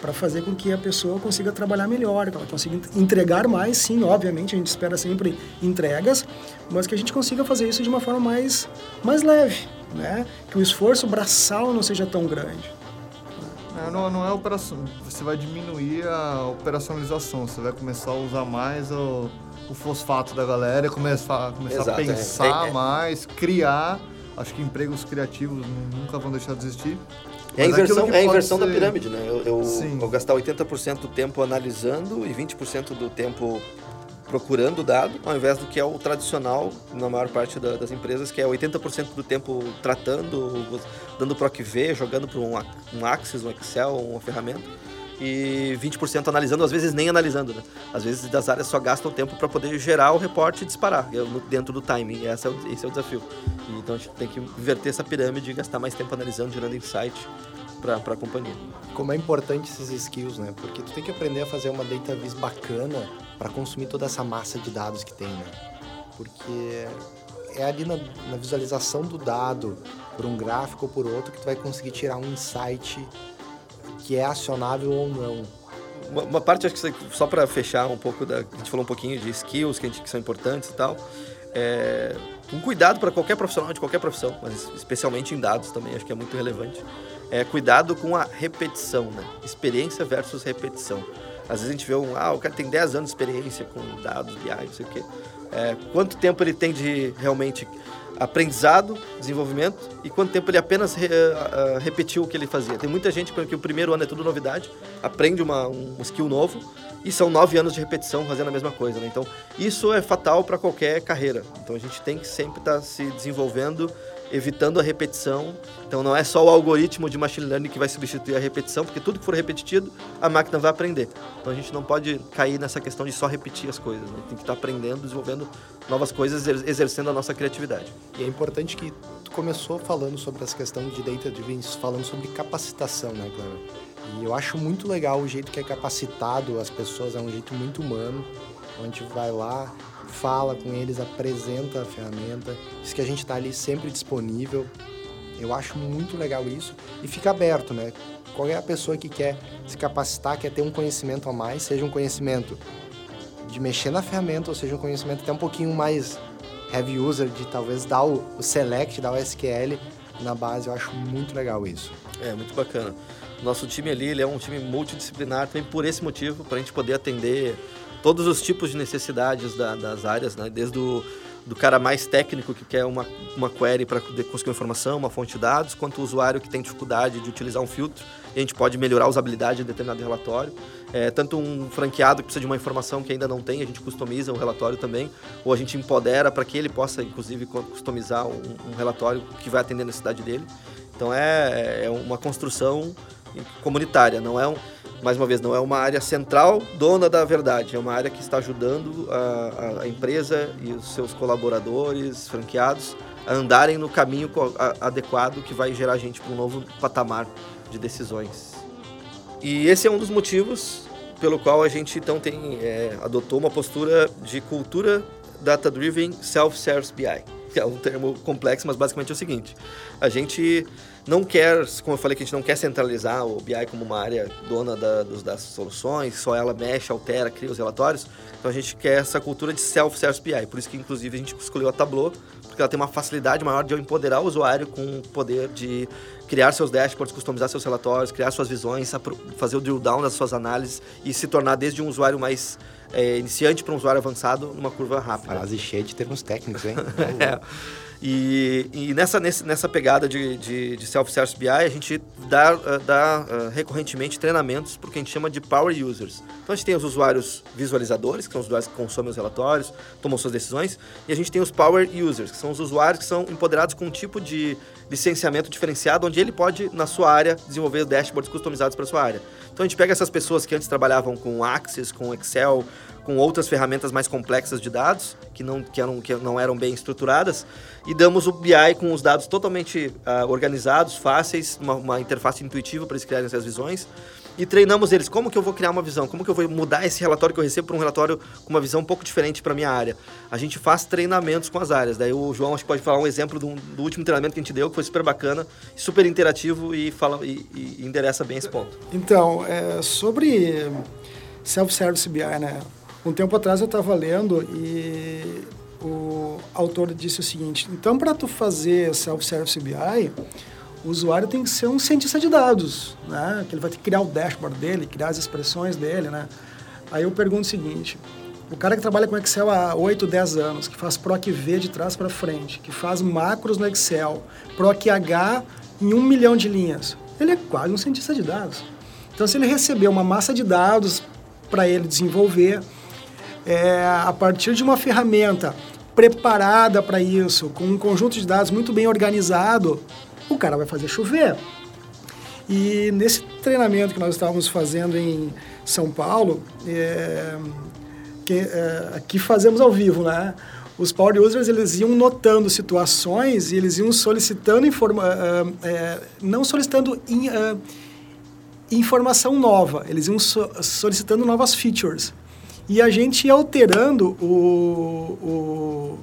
para fazer com que a pessoa consiga trabalhar melhor, que ela consiga entregar mais, sim, obviamente, a gente espera sempre entregas, mas que a gente consiga fazer isso de uma forma mais, mais leve, né? Que o esforço braçal não seja tão grande. É, não, não é operação. Você vai diminuir a operacionalização. Você vai começar a usar mais o, o fosfato da galera, começar, começar Exato, a é. pensar é, é, mais, criar. Acho que empregos criativos nunca vão deixar de existir. É a inversão, é a inversão ser... da pirâmide, né? Eu, eu vou gastar 80% do tempo analisando e 20% do tempo procurando o dado, ao invés do que é o tradicional na maior parte da, das empresas, que é 80% do tempo tratando, dando PROC V, jogando para um, um Axis, um Excel, uma ferramenta, e 20% analisando, às vezes nem analisando, né? Às vezes das áreas só gastam tempo para poder gerar o reporte e disparar dentro do timing. Esse é o, esse é o desafio. Então a gente tem que inverter essa pirâmide e gastar mais tempo analisando, gerando insight para a companhia. Como é importante esses skills, né? Porque tu tem que aprender a fazer uma data vis bacana para consumir toda essa massa de dados que tem, né? Porque é ali na, na, visualização do dado, por um gráfico ou por outro, que tu vai conseguir tirar um insight que é acionável ou não. Uma, uma parte, acho que só para fechar um pouco, da, a gente falou um pouquinho de skills que, gente, que são importantes e tal. É, um cuidado para qualquer profissional de qualquer profissão, mas especialmente em dados também, acho que é muito relevante. É cuidado com a repetição, né? Experiência versus repetição. Às vezes a gente vê um, ah, o cara tem 10 anos de experiência com dados, BI, não sei o quê. É, quanto tempo ele tem de realmente aprendizado, desenvolvimento e quanto tempo ele apenas re, uh, repetiu o que ele fazia. Tem muita gente que o primeiro ano é tudo novidade, aprende uma, um skill novo e são nove anos de repetição fazendo a mesma coisa. Né? Então, isso é fatal para qualquer carreira. Então, a gente tem que sempre estar tá se desenvolvendo evitando a repetição. Então não é só o algoritmo de machine learning que vai substituir a repetição, porque tudo que for repetido, a máquina vai aprender. Então a gente não pode cair nessa questão de só repetir as coisas. Né? Tem que estar aprendendo, desenvolvendo novas coisas, exercendo a nossa criatividade. E é importante que tu começou falando sobre essa questão de data driven, falando sobre capacitação, né, Clara? E eu acho muito legal o jeito que é capacitado as pessoas, é um jeito muito humano, onde vai lá, fala com eles, apresenta a ferramenta, diz que a gente está ali sempre disponível. Eu acho muito legal isso e fica aberto, né? Qualquer pessoa que quer se capacitar, quer ter um conhecimento a mais, seja um conhecimento de mexer na ferramenta, ou seja um conhecimento até um pouquinho mais heavy user, de talvez dar o, o select, dar o SQL na base, eu acho muito legal isso. É, muito bacana. Nosso time ali, ele é um time multidisciplinar, também por esse motivo, para a gente poder atender todos os tipos de necessidades da, das áreas, né? Desde o do cara mais técnico que quer uma, uma query para conseguir uma informação, uma fonte de dados, quanto o usuário que tem dificuldade de utilizar um filtro e a gente pode melhorar a usabilidade de determinado relatório. É, tanto um franqueado que precisa de uma informação que ainda não tem, a gente customiza o relatório também, ou a gente empodera para que ele possa, inclusive, customizar um, um, relatório que vai atender a necessidade dele. Então é, é uma construção comunitária, não é um mais uma vez, não é uma área central dona da verdade, é uma área que está ajudando a, a empresa e os seus colaboradores, franqueados, a andarem no caminho adequado que vai gerar a gente para um novo patamar de decisões. E esse é um dos motivos pelo qual a gente então tem é, adotou uma postura de cultura data-driven self-service BI. É um termo complexo, mas basicamente é o seguinte: a gente não quer, como eu falei, que a gente não quer centralizar o BI como uma área dona da, dos, das soluções, só ela mexe, altera, cria os relatórios. Então a gente quer essa cultura de self-service BI. Por isso que, inclusive, a gente escolheu a Tableau, porque ela tem uma facilidade maior de empoderar o usuário com o poder de criar seus dashboards, customizar seus relatórios, criar suas visões, fazer o drill down das suas análises e se tornar desde um usuário mais é, iniciante para um usuário avançado numa curva rápida. Frase cheia de termos técnicos, hein? é. E, e nessa, nessa pegada de, de, de self-service BI, a gente dá, uh, dá uh, recorrentemente treinamentos porque a gente chama de Power Users. Então a gente tem os usuários visualizadores, que são os usuários que consomem os relatórios, tomam suas decisões, e a gente tem os Power Users, que são os usuários que são empoderados com um tipo de licenciamento diferenciado, onde ele pode, na sua área, desenvolver dashboards customizados para sua área. Então a gente pega essas pessoas que antes trabalhavam com Access, com Excel, com outras ferramentas mais complexas de dados, que não, que eram, que não eram bem estruturadas, e damos o BI com os dados totalmente uh, organizados, fáceis, uma, uma interface intuitiva para eles criarem essas visões, e treinamos eles. Como que eu vou criar uma visão? Como que eu vou mudar esse relatório que eu recebo para um relatório com uma visão um pouco diferente para minha área? A gente faz treinamentos com as áreas. Daí o João acho que pode falar um exemplo do, do último treinamento que a gente deu, que foi super bacana, super interativo e, fala, e, e endereça bem esse ponto. Então, é, sobre self-service BI, né? Um tempo atrás eu estava lendo e o autor disse o seguinte: então, para tu fazer self-service BI, o usuário tem que ser um cientista de dados, né? Que ele vai ter que criar o dashboard dele, criar as expressões dele, né? Aí eu pergunto o seguinte: o cara que trabalha com Excel há 8, 10 anos, que faz PROC V de trás para frente, que faz macros no Excel, PROC H em um milhão de linhas, ele é quase um cientista de dados. Então, se ele receber uma massa de dados para ele desenvolver, é, a partir de uma ferramenta preparada para isso, com um conjunto de dados muito bem organizado, o cara vai fazer chover. E nesse treinamento que nós estávamos fazendo em São Paulo, é, que, é, aqui fazemos ao vivo, né? Os Power Users eles iam notando situações e eles iam solicitando informa é, é não solicitando in, é, informação nova, eles iam so solicitando novas features. E a gente ia alterando o, o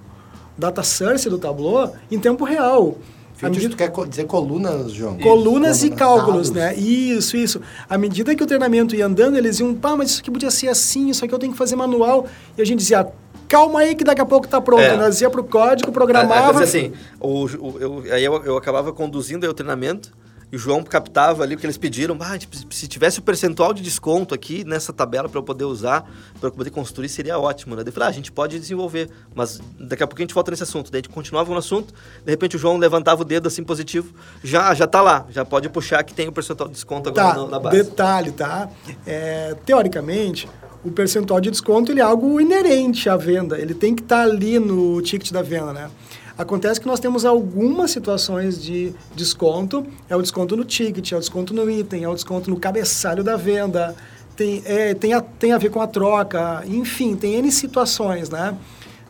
data source do Tableau em tempo real. Features, medida... tu quer dizer colunas, João? Colunas isso, e cálculos, dados. né? Isso, isso. À medida que o treinamento ia andando, eles iam, pá, mas isso aqui podia ser assim, isso aqui eu tenho que fazer manual. E a gente dizia, calma aí que daqui a pouco tá pronto. É. Nós ia pro código, programava... É, é, assim, o, o, eu, aí eu, eu acabava conduzindo o treinamento e o João captava ali o que eles pediram. Ah, tipo, se tivesse o percentual de desconto aqui nessa tabela para eu poder usar, para eu poder construir, seria ótimo, né? Daí eu falei, ah, a gente pode desenvolver, mas daqui a pouco a gente volta nesse assunto. Daí a gente continuava no assunto, de repente o João levantava o dedo assim positivo, já já tá lá, já pode puxar que tem o percentual de desconto agora tá, na, na base. Detalhe, tá? É, teoricamente, o percentual de desconto ele é algo inerente à venda, ele tem que estar tá ali no ticket da venda, né? Acontece que nós temos algumas situações de desconto, é o desconto no ticket, é o desconto no item, é o desconto no cabeçalho da venda, tem, é, tem, a, tem a ver com a troca, enfim, tem N situações, né?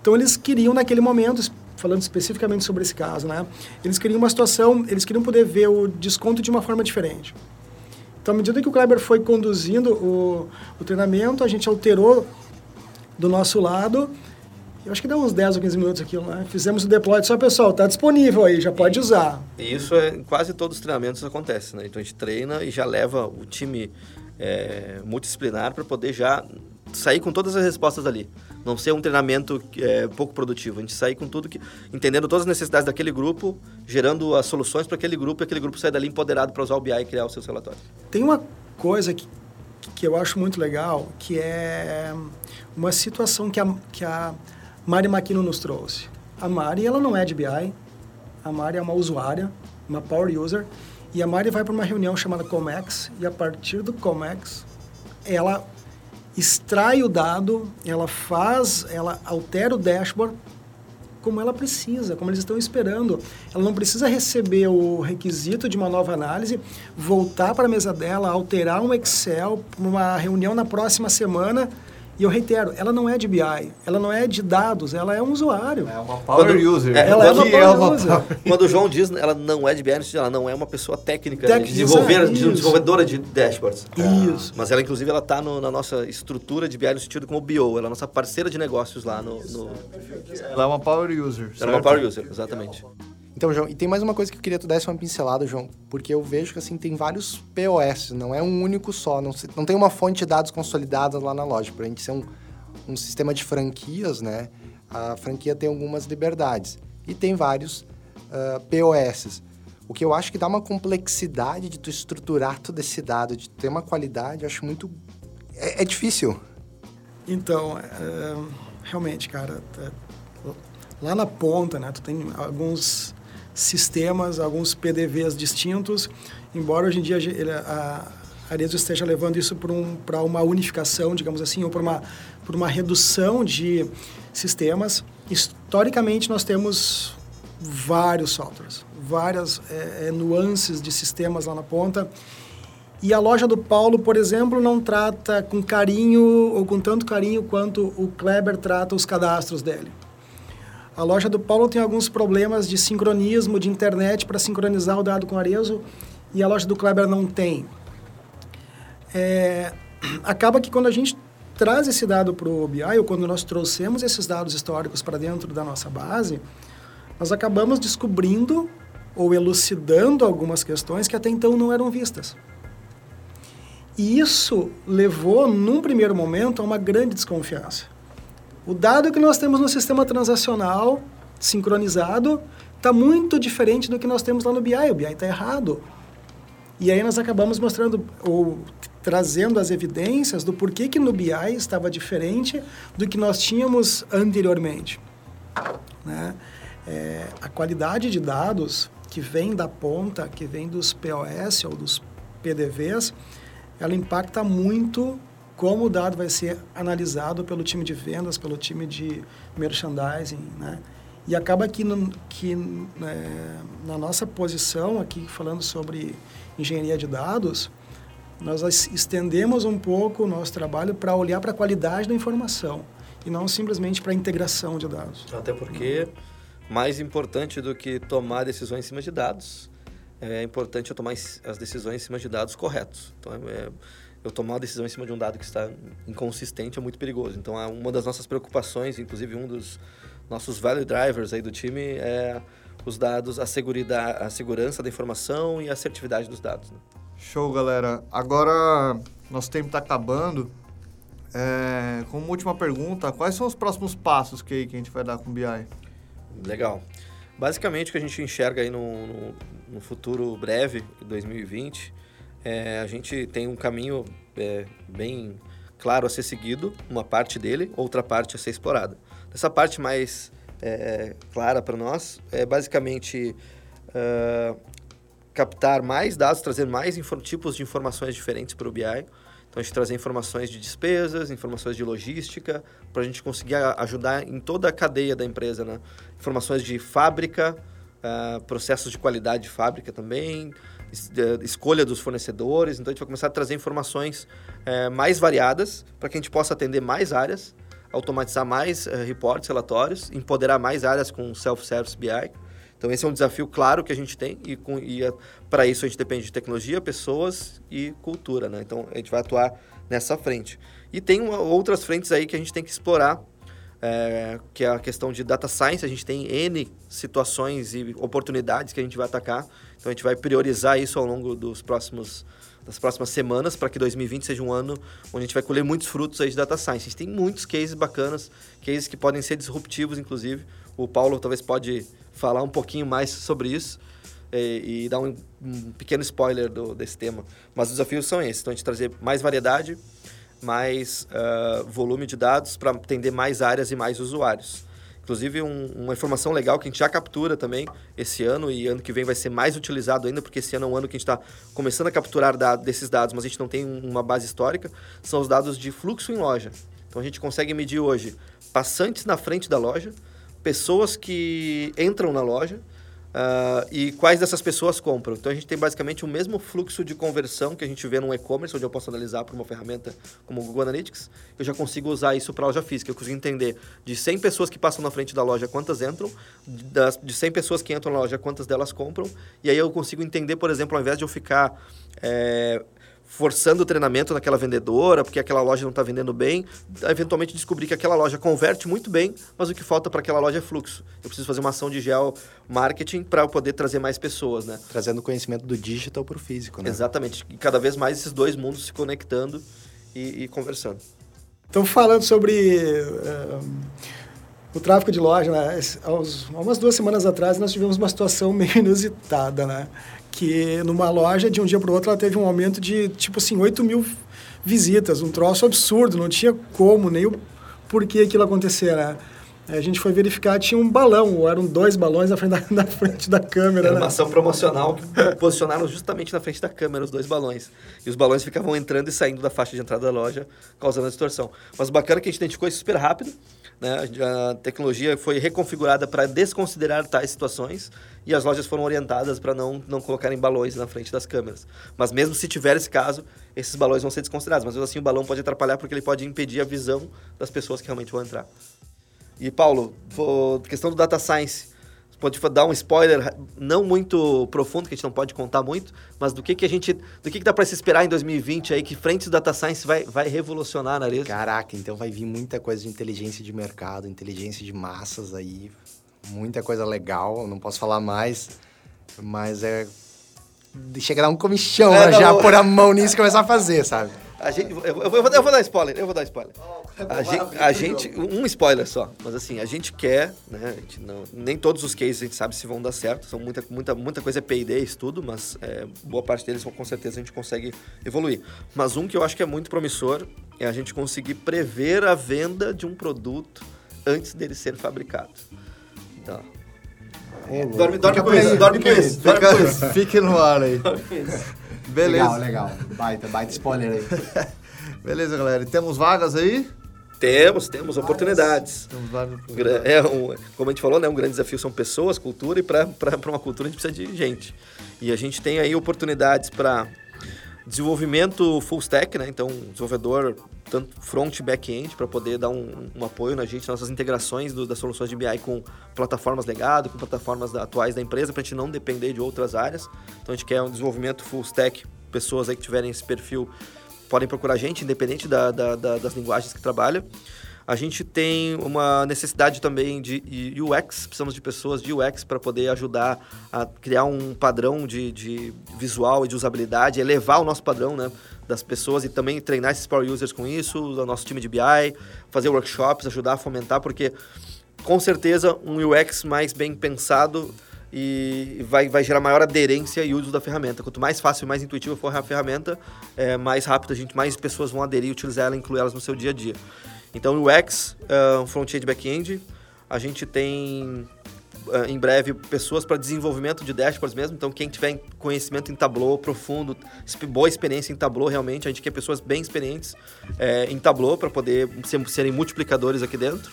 Então, eles queriam, naquele momento, falando especificamente sobre esse caso, né? Eles queriam uma situação, eles queriam poder ver o desconto de uma forma diferente. Então, à medida que o Kleber foi conduzindo o, o treinamento, a gente alterou do nosso lado eu acho que deu uns 10 ou 15 minutos aquilo, né? Fizemos o deploy, só pessoal, está disponível aí, já pode usar. E isso é em quase todos os treinamentos acontece, né? Então a gente treina e já leva o time é, multidisciplinar para poder já sair com todas as respostas ali. Não ser um treinamento é, pouco produtivo. A gente sair com tudo que. entendendo todas as necessidades daquele grupo, gerando as soluções para aquele grupo e aquele grupo sair dali empoderado para usar o BI e criar os seus relatórios. Tem uma coisa que, que eu acho muito legal, que é uma situação que a, que a Mari Maquino nos trouxe. A Mari, ela não é de BI, a Mari é uma usuária, uma power user, e a Mari vai para uma reunião chamada Comex, e a partir do Comex, ela extrai o dado, ela faz, ela altera o dashboard como ela precisa, como eles estão esperando. Ela não precisa receber o requisito de uma nova análise, voltar para a mesa dela, alterar um Excel, uma reunião na próxima semana E eu reitero, ela não é de BI, ela não é de dados, ela é um usuário. É uma power Quando- user. é, ela é uma Que power user. Quando o João diz, ela não é de BI, ela não é uma pessoa técnica, Técnica, de desenvolver, de desenvolvedora de dashboards. Isso. Mas ela, inclusive, ela está na nossa estrutura de BI no sentido como BO. Ela é a nossa parceira de negócios lá no... no... Ela é uma power user. Ela é uma certo? power user, exatamente. Então, João, e tem mais uma coisa que eu queria que tu desse uma pincelada, João, porque eu vejo que assim tem vários POS, não é um único só, não, se- não tem uma fonte de dados consolidada lá na loja. Para a gente ser um, um sistema de franquias, né? A franquia tem algumas liberdades e tem vários ah, POS. O que eu acho que dá uma complexidade de tu estruturar todo esse dado, de ter uma qualidade, eu acho muito é, é difícil. Então, é, realmente, cara, é, lá na ponta, né, tu tem alguns sistemas, alguns PDVs distintos, embora hoje em dia ele- a Arezzo esteja levando isso para um, uma unificação, digamos assim, ou para uma, uma redução de sistemas. Historicamente, nós temos vários softwares, várias é, é, nuances de sistemas lá na ponta. E a loja do Paulo, por exemplo, não trata com carinho ou com tanto carinho quanto o Kleber trata os cadastros dele. A loja do Paulo tem alguns problemas de sincronismo de internet para sincronizar o dado com o Arezo e a loja do Kleber não tem. É, acaba que quando a gente traz esse dado para o BI, ou quando nós trouxemos esses dados históricos para dentro da nossa base, nós acabamos descobrindo ou elucidando algumas questões que até então não eram vistas. E isso levou, num primeiro momento, a uma grande desconfiança. O dado que nós temos no sistema transacional sincronizado está muito diferente do que nós temos lá no BI. O BI está errado. E aí nós acabamos mostrando ou trazendo as evidências do porquê que no BI estava diferente do que nós tínhamos anteriormente. Né? É, a qualidade de dados que vem da ponta, que vem dos POS ou dos PDVs, ela impacta muito como o dado vai ser analisado pelo time de vendas, pelo time de merchandising, né? E acaba que, no, que é, na nossa posição aqui, falando sobre engenharia de dados, nós estendemos um pouco o nosso trabalho para olhar para a qualidade da informação e não simplesmente para a integração de dados. Até porque, mais importante do que tomar decisões em cima de dados, é importante eu tomar as decisões em cima de dados corretos. Então, é, eu tomar uma decisão em cima de um dado que está inconsistente é muito perigoso. Então, é uma das nossas preocupações, inclusive um dos nossos value drivers aí do time é os dados, a, segurida, a segurança da informação e a assertividade dos dados. Né? Show, galera. Agora, nosso tempo está acabando. É, como última pergunta, quais são os próximos passos que, que a gente vai dar com o BI? Legal. Basicamente, o que a gente enxerga aí no, no, no futuro breve, 2020, é, a gente tem um caminho é, bem claro a ser seguido, uma parte dele, outra parte a ser explorada. Essa parte mais é, clara para nós é basicamente uh, captar mais dados, trazer mais tipos de informações diferentes para o BI. Então, a gente trazer informações de despesas, informações de logística, para a gente conseguir ajudar em toda a cadeia da empresa, né? Informações de fábrica, uh, processos de qualidade de fábrica também, escolha dos fornecedores. Então, a gente vai começar a trazer informações uh, mais variadas para que a gente possa atender mais áreas, automatizar mais uh, reportes, relatórios, empoderar mais áreas com self-service BI. Então, esse é um desafio claro que a gente tem e, e para isso a gente depende de tecnologia, pessoas e cultura, né? Então, a gente vai atuar nessa frente. E tem uma, outras frentes aí que a gente tem que explorar, é, que é a questão de data science. A gente tem N situações e oportunidades que a gente vai atacar. Então, a gente vai priorizar isso ao longo dos próximos das próximas semanas para que 2020 seja um ano onde a gente vai colher muitos frutos aí de data science. A gente tem muitos cases bacanas, cases que podem ser disruptivos, inclusive. O Paulo talvez pode falar um pouquinho mais sobre isso e, e dar um, um, pequeno spoiler do, desse tema. Mas os desafios são esses. Então, a gente trazer mais variedade, mais uh, volume de dados para atender mais áreas e mais usuários. Inclusive, um, uma informação legal que a gente já captura também esse ano e ano que vem vai ser mais utilizado ainda, porque esse ano é um ano que a gente está começando a capturar desses dados, mas a gente não tem uma base histórica, são os dados de fluxo em loja. Então, a gente consegue medir hoje passantes na frente da loja, pessoas que entram na loja, Uh, e quais dessas pessoas compram. Então a gente tem basicamente o mesmo fluxo de conversão que a gente vê no e-commerce, onde eu posso analisar por uma ferramenta como o Google Analytics. Eu já consigo usar isso para loja física. Eu consigo entender de 100 pessoas que passam na frente da loja quantas entram, das, de 100 pessoas que entram na loja quantas delas compram. E aí eu consigo entender, por exemplo, ao invés de eu ficar. É, forçando o treinamento naquela vendedora, porque aquela loja não está vendendo bem, eventualmente descobrir que aquela loja converte muito bem, mas o que falta para aquela loja é fluxo. Eu preciso fazer uma ação de gel marketing para poder trazer mais pessoas, né? Trazendo conhecimento do digital para o físico, né? Exatamente. E cada vez mais esses dois mundos se conectando e, e conversando. Então, falando sobre uh, o tráfego de loja, né? Há umas duas semanas atrás nós tivemos uma situação meio inusitada, né? Que numa loja, de um dia para o outro, ela teve um aumento de, tipo assim, 8 mil visitas, um troço absurdo, não tinha como, nem o porquê aquilo acontecer, né? A gente foi verificar, tinha um balão, ou eram dois balões na frente da, na frente da câmera. Era né? uma ação promocional que posicionaram justamente na frente da câmera os dois balões. E os balões ficavam entrando e saindo da faixa de entrada da loja, causando a distorção. Mas bacana que a gente identificou isso super rápido, né? A tecnologia foi reconfigurada para desconsiderar tais situações e as lojas foram orientadas para não, não colocarem balões na frente das câmeras. Mas mesmo se tiver esse caso, esses balões vão ser desconsiderados. Mas mesmo assim o balão pode atrapalhar porque ele pode impedir a visão das pessoas que realmente vão entrar. E Paulo, questão do data science, pode dar um spoiler não muito profundo, que a gente não pode contar muito, mas do que, que a gente. Do que, que dá para se esperar em 2020 aí, que frente do data science vai, vai revolucionar na área? Caraca, então vai vir muita coisa de inteligência de mercado, inteligência de massas aí, muita coisa legal, não posso falar mais, mas é. Chega a dar um comichão é, já pôr a mão nisso e começar a fazer, sabe? A gente, eu, eu, vou, eu vou dar spoiler, eu vou dar spoiler. A gente, a gente, um spoiler só, mas assim, a gente quer, né? Gente não, nem todos os cases a gente sabe se vão dar certo, são muita, muita, muita coisa é P&D, estudo, mas é, boa parte deles com certeza a gente consegue evoluir. Mas um que eu acho que é muito promissor é a gente conseguir prever a venda de um produto antes dele ser fabricado. Então, é, dorme, dorme com isso, dorme com isso, dorme com isso. Fique no ar aí. Beleza. Legal, legal. Baita, baita spoiler aí. Beleza, galera. E temos vagas aí? Temos, temos oportunidades. Temos várias É um, como a gente falou, né, um grande desafio são pessoas, cultura, e para uma cultura a gente precisa de gente. E a gente tem aí oportunidades para desenvolvimento full stack, né? Então, desenvolvedor tanto front e back-end para poder dar um, um, apoio na gente, nossas integrações do, das soluções de BI com plataformas legado, com plataformas da, atuais da empresa, para a gente não depender de outras áreas. Então, a gente quer um desenvolvimento full stack, pessoas aí que tiverem esse perfil podem procurar a gente, independente da, da, da, das linguagens que trabalha. A gente tem uma necessidade também de UX, precisamos de pessoas de UX para poder ajudar a criar um padrão de, de visual e de usabilidade, elevar o nosso padrão né, das pessoas e também treinar esses power users com isso, o nosso time de BI, fazer workshops, ajudar a fomentar, porque com certeza um UX mais bem pensado e vai, vai gerar maior aderência e uso da ferramenta. Quanto mais fácil e mais intuitivo for a ferramenta, é, mais rápido a gente, mais pessoas vão aderir, utilizar ela, incluir elas no seu dia a dia. Então, UX, uh, front-end, back-end, a gente tem uh, em breve pessoas para desenvolvimento de dashboards mesmo. Então, quem tiver conhecimento em Tableau profundo, boa experiência em Tableau, realmente, a gente quer pessoas bem experientes é, em Tableau para poder ser, serem multiplicadores aqui dentro.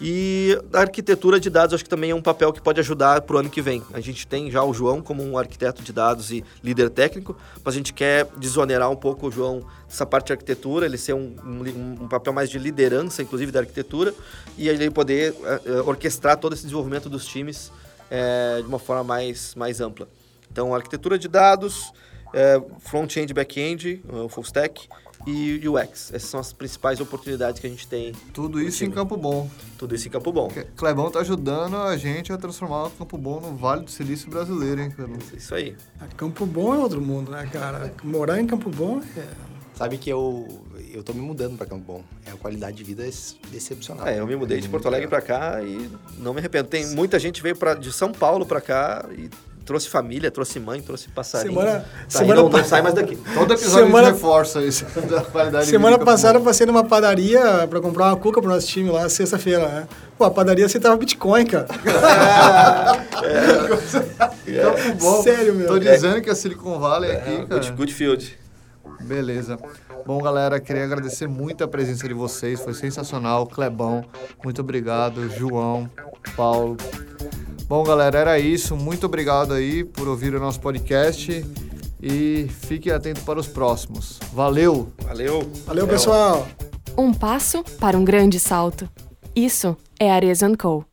E a arquitetura de dados acho que também é um papel que pode ajudar para o ano que vem. A gente tem já o João como um arquiteto de dados e líder técnico, mas a gente quer desonerar um pouco o João dessa parte de arquitetura, ele ser um, um, um papel mais de liderança, inclusive, da arquitetura, e ele poder uh, orquestrar todo esse desenvolvimento dos times uh, de uma forma mais, mais ampla. Então, arquitetura de dados, front-end, back-end, full stack, e UX. Essas são as principais oportunidades que a gente tem. Tudo isso em Campo Bom. Tudo isso em Campo Bom. Clebão tá ajudando a gente a transformar o Campo Bom no Vale do Silício brasileiro, hein, Clebão? Isso aí. Campo Bom é outro mundo, né, cara? Morar em Campo Bom é... Sabe que eu, eu tô me mudando para Campo Bom. É a qualidade de vida excepcional. É, eu me mudei de Porto Alegre para cá e não me arrependo. Tem muita gente veio pra, de São Paulo para cá e trouxe família, trouxe mãe, trouxe passarinho. Semana, tá semana não, não sai mais daqui. Todo episódio semana, reforça isso da qualidade Semana passada eu passei numa padaria para comprar uma cuca pro nosso time lá, sexta-feira, né? Pô, a padaria aceitava Bitcoin, cara. É, é. é. bom. Sério, meu. Tô dizendo que a Silicon Valley é, aqui, cara. Good, good field. Beleza. Bom, galera, queria agradecer muito a presença de vocês, foi sensacional. Clebão, muito obrigado. João, Paulo, Bom, galera, era isso. Muito obrigado aí por ouvir o nosso podcast e fique atento para os próximos. Valeu! Valeu! Valeu, pessoal! Um passo para um grande salto. Isso é Arezzo Co.